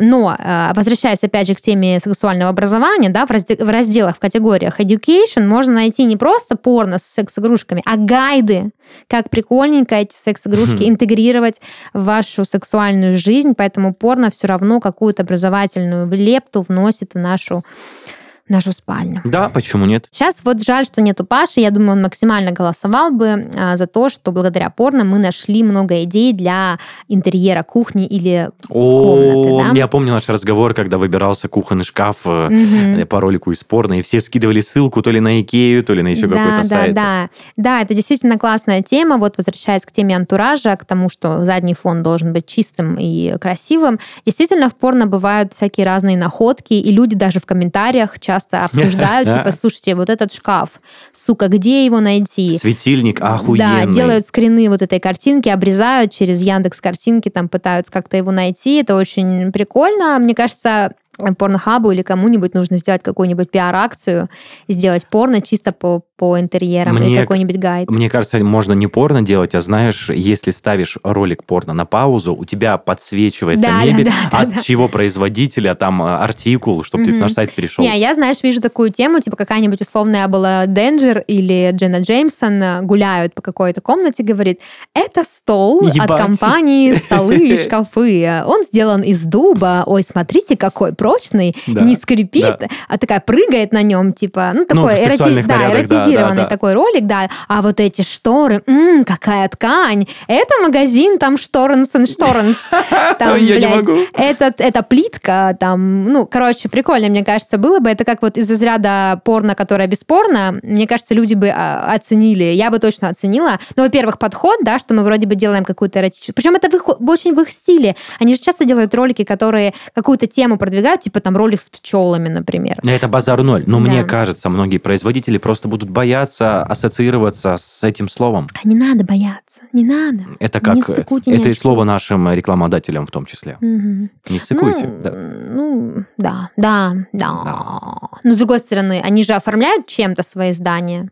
[SPEAKER 1] но а, возвращаясь опять же к теме сексуального образования, да, в, раздел, в разделах, в категориях education можно найти не просто порно с секс-игрушками, а гайды, как прикольненько эти секс-игрушки интегрировать в вашу сексуальную жизнь, поэтому порно все равно какую-то образовательную лепту вносит в нашу нашу спальню.
[SPEAKER 2] Да, почему нет?
[SPEAKER 1] Сейчас вот жаль, что нету Паши. Я думаю, он максимально голосовал бы а, за то, что благодаря порно мы нашли много идей для интерьера кухни или комнаты. Да?
[SPEAKER 2] я помню наш разговор, когда выбирался кухонный шкаф э, по ролику из порно, и все скидывали ссылку то ли на Икею, то ли на еще
[SPEAKER 1] да,
[SPEAKER 2] какой-то
[SPEAKER 1] да,
[SPEAKER 2] сайт.
[SPEAKER 1] да. Да, это действительно классная тема. Вот возвращаясь к теме антуража, к тому, что задний фон должен быть чистым и красивым. Действительно, в порно бывают всякие разные находки, и люди даже в комментариях часто обсуждают, типа, слушайте, вот этот шкаф, сука, где его найти?
[SPEAKER 2] Светильник охуенный.
[SPEAKER 1] Да, делают скрины вот этой картинки, обрезают через Яндекс картинки, там пытаются как-то его найти. Это очень прикольно. Мне кажется, порнохабу или кому-нибудь нужно сделать какую-нибудь пиар-акцию, сделать порно чисто по, по интерьерам или
[SPEAKER 2] Мне-
[SPEAKER 1] какой-нибудь гайд.
[SPEAKER 2] Мне кажется, можно не порно делать, а знаешь, если ставишь ролик порно на паузу, у тебя подсвечивается
[SPEAKER 1] Да, да,
[SPEAKER 2] мебель,
[SPEAKER 1] да, да,
[SPEAKER 2] от
[SPEAKER 1] да.
[SPEAKER 2] чего производителя, там э, артикул, чтобы ты
[SPEAKER 1] Мгм.
[SPEAKER 2] на сайт перешел.
[SPEAKER 1] Не, я, знаешь, вижу такую тему, типа какая-нибудь условная была Денджер или Дженна Джеймсон э, гуляют по какой-то комнате, говорит, это стол
[SPEAKER 2] Ебать.
[SPEAKER 1] от компании «Столы и шкафы». Он сделан из дуба. Ой, смотрите, какой прочный,
[SPEAKER 2] Да,
[SPEAKER 1] не скрипит,
[SPEAKER 2] да.
[SPEAKER 1] а такая прыгает на нем, типа, ну,
[SPEAKER 2] Ну,
[SPEAKER 1] такой
[SPEAKER 2] в
[SPEAKER 1] эроти- да, эротизированный
[SPEAKER 2] да, да.
[SPEAKER 1] такой ролик, да. А вот эти шторы, м, какая ткань. Это магазин, там Шторенс и Шторенс. Там, блядь, этот, эта плитка, там, ну, короче, прикольно, мне кажется, было бы. Это как вот из разряда порно, которое бесспорно. Мне кажется, люди бы а, оценили. Я бы точно оценила. Ну, во-первых, подход, да, что мы вроде бы делаем какую-то эротическую. Причем это в их- очень в их стиле. Они же часто делают ролики, которые какую-то тему продвигают, типа там ролик с пчелами, например.
[SPEAKER 2] Это базар ноль. Но
[SPEAKER 1] Да.
[SPEAKER 2] мне кажется, многие производители просто будут бояться ассоциироваться с этим словом.
[SPEAKER 1] А не надо бояться, не надо.
[SPEAKER 2] Это
[SPEAKER 1] Не
[SPEAKER 2] как... э,
[SPEAKER 1] ссыкуйте, не
[SPEAKER 2] это и слово нашим рекламодателям в том числе.
[SPEAKER 1] Мгм.
[SPEAKER 2] Не ссыкуйте.
[SPEAKER 1] Ну,
[SPEAKER 2] да.
[SPEAKER 1] ну, да, да, да. Но с другой стороны, они же оформляют чем-то свои здания.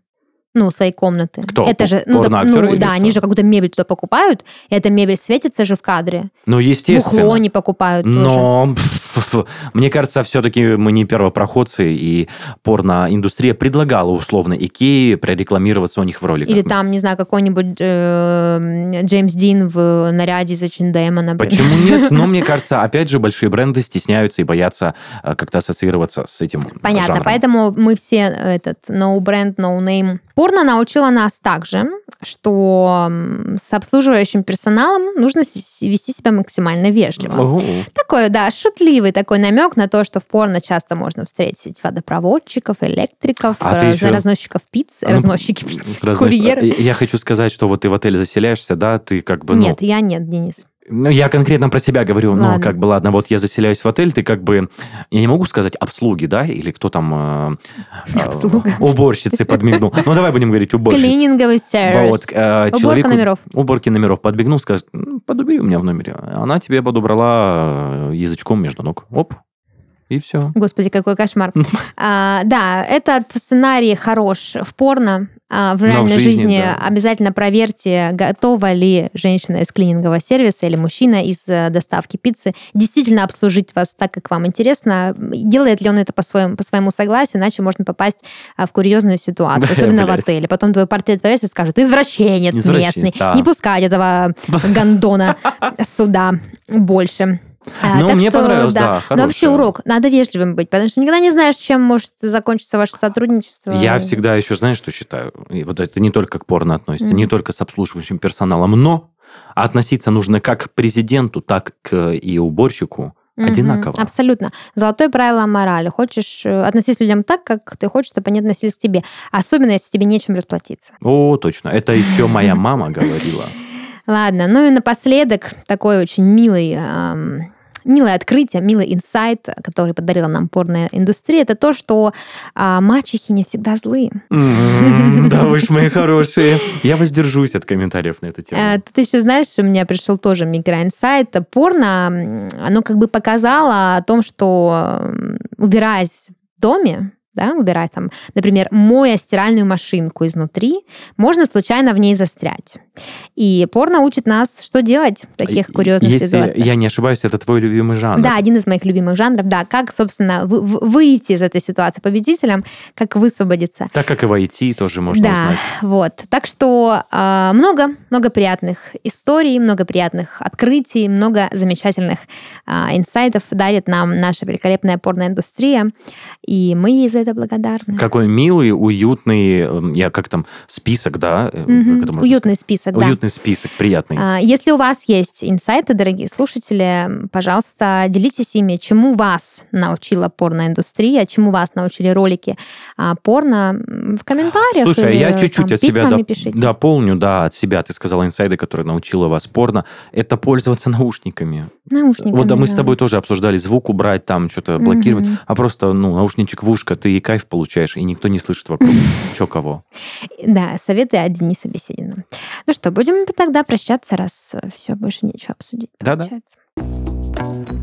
[SPEAKER 1] Ну, свои комнаты.
[SPEAKER 2] Кто?
[SPEAKER 1] Это же, ну, да,
[SPEAKER 2] Порноактеры
[SPEAKER 1] ну, да,
[SPEAKER 2] что?
[SPEAKER 1] они же какую-то мебель туда покупают, и эта мебель светится же в кадре.
[SPEAKER 2] Ну, естественно.
[SPEAKER 1] Бухло они покупают тоже.
[SPEAKER 2] Но мне кажется, все-таки мы не первопроходцы, и порноиндустрия предлагала условно Икеи прорекламироваться у них в роликах.
[SPEAKER 1] Или там, не знаю, какой-нибудь э, Джеймс Дин в наряде из H&M, например.
[SPEAKER 2] Почему нет? Но мне кажется, опять же, большие бренды стесняются и боятся э, как-то ассоциироваться с этим
[SPEAKER 1] Понятно,
[SPEAKER 2] жанром.
[SPEAKER 1] поэтому мы все этот no бренд, no name. Порно научила нас также, что с обслуживающим персоналом нужно вести себя максимально вежливо.
[SPEAKER 2] Ого.
[SPEAKER 1] Такой, да, шутливый такой намек на то, что в порно часто можно встретить водопроводчиков, электриков,
[SPEAKER 2] А
[SPEAKER 1] раз-
[SPEAKER 2] еще-
[SPEAKER 1] разносчиков пиц,
[SPEAKER 2] Ну,
[SPEAKER 1] разносчики пиц,
[SPEAKER 2] Разно-
[SPEAKER 1] курьеры.
[SPEAKER 2] Я хочу сказать, что вот ты в отель заселяешься, да, ты как бы, ну,
[SPEAKER 1] Нет, я нет, Денис.
[SPEAKER 2] Ну, я конкретно про себя говорю. Ну,
[SPEAKER 1] Ладно.
[SPEAKER 2] как бы, ладно, вот я заселяюсь в отель, ты как бы... Я не могу сказать обслуги, да? Или кто там... э, э. Уборщицы подмигнул. Ну, давай будем говорить уборщицы.
[SPEAKER 1] Клининговый сервис.
[SPEAKER 2] Вот, э,
[SPEAKER 1] Уборка
[SPEAKER 2] человеку-
[SPEAKER 1] номеров.
[SPEAKER 2] Уборки номеров подбегнул, скажет, «М, подубери у меня в номере. Она тебе подобрала э, язычком между ног. Оп. И все.
[SPEAKER 1] Господи, какой кошмар. А, да, этот сценарий хорош в порно. А, в
[SPEAKER 2] в
[SPEAKER 1] реальной
[SPEAKER 2] жизни,
[SPEAKER 1] жизни,
[SPEAKER 2] да.
[SPEAKER 1] обязательно проверьте, готова ли женщина из клинингового сервиса или мужчина из э, доставки пиццы действительно обслужить вас так, как вам интересно. Делает ли он это по своему, по своему согласию, иначе можно попасть а, в курьезную ситуацию, особенно в
[SPEAKER 2] Блядь.
[SPEAKER 1] отеле. Потом твой портрет повесит и скажет, извращенец,
[SPEAKER 2] Извращенец,
[SPEAKER 1] местный,
[SPEAKER 2] да.
[SPEAKER 1] не пускать этого гондона сюда больше. А,
[SPEAKER 2] Ну, мне
[SPEAKER 1] что,
[SPEAKER 2] понравилось, да,
[SPEAKER 1] Но вообще урок. Надо вежливым быть, потому что никогда не знаешь, чем может закончиться ваше сотрудничество.
[SPEAKER 2] Я всегда еще, знаешь, что считаю? И вот это не только к порно относится,
[SPEAKER 1] Мгм.
[SPEAKER 2] не только с обслуживающим персоналом, но относиться нужно как к президенту, так и уборщику одинаково.
[SPEAKER 1] Абсолютно. Золотое правило морали. Хочешь э, относись к людям так, как ты хочешь, чтобы они относились к тебе. Особенно, если тебе нечем расплатиться.
[SPEAKER 2] О, точно. Это еще моя мама говорила.
[SPEAKER 1] Ладно, ну и напоследок такой очень милый... эм, Милое открытие, милый инсайт, который подарила нам порная индустрия, это то, что а, мачехи не всегда злые.
[SPEAKER 2] Да вы ж мои хорошие. Я воздержусь от комментариев на эту тему.
[SPEAKER 1] Тут еще, знаешь, у меня пришел тоже микроинсайт. Порно, оно как бы показало о том, что убираясь в доме, да, убирать там, например, моя стиральную машинку изнутри, можно случайно в ней застрять. И порно учит нас, что делать в таких курьезных
[SPEAKER 2] Если
[SPEAKER 1] ситуациях.
[SPEAKER 2] я не ошибаюсь, это твой любимый жанр.
[SPEAKER 1] Да, один из моих любимых жанров, да, как, собственно, вы- вы- выйти из этой ситуации победителем, как высвободиться.
[SPEAKER 2] Так как и в IT тоже можно
[SPEAKER 1] да,
[SPEAKER 2] узнать.
[SPEAKER 1] вот. Так что а, много, много приятных историй, много приятных открытий, много замечательных а, инсайтов дарит нам наша великолепная порноиндустрия. И мы ей за это благодарны.
[SPEAKER 2] Какой милый, уютный, эм, я как там, список, да?
[SPEAKER 1] Угу. Уютный список,
[SPEAKER 2] да. Уютный список, приятный.
[SPEAKER 1] А, если у вас есть инсайты, дорогие слушатели, пожалуйста, делитесь ими, чему вас научила порноиндустрия, чему вас научили ролики а, порно в комментариях.
[SPEAKER 2] Слушай, или, я чуть-чуть от себя доп- дополню, да, от себя. Ты сказала инсайды, которые научила вас порно. Это пользоваться наушниками.
[SPEAKER 1] Наушниками,
[SPEAKER 2] Вот да, мы с тобой тоже обсуждали звук убрать, там что-то блокировать, угу. а просто, ну, наушничек в ушко, ты и кайф получаешь, и никто не слышит вокруг, чё кого.
[SPEAKER 1] Да, советы от Дениса Беседина. Ну что, будем тогда прощаться, раз все, больше нечего обсудить, получается. Да-да.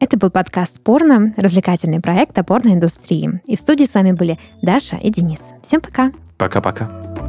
[SPEAKER 1] Это был подкаст «Порно», развлекательный проект о порноиндустрии. И в студии с вами были Даша и Денис. Всем пока.
[SPEAKER 2] Пока-пока.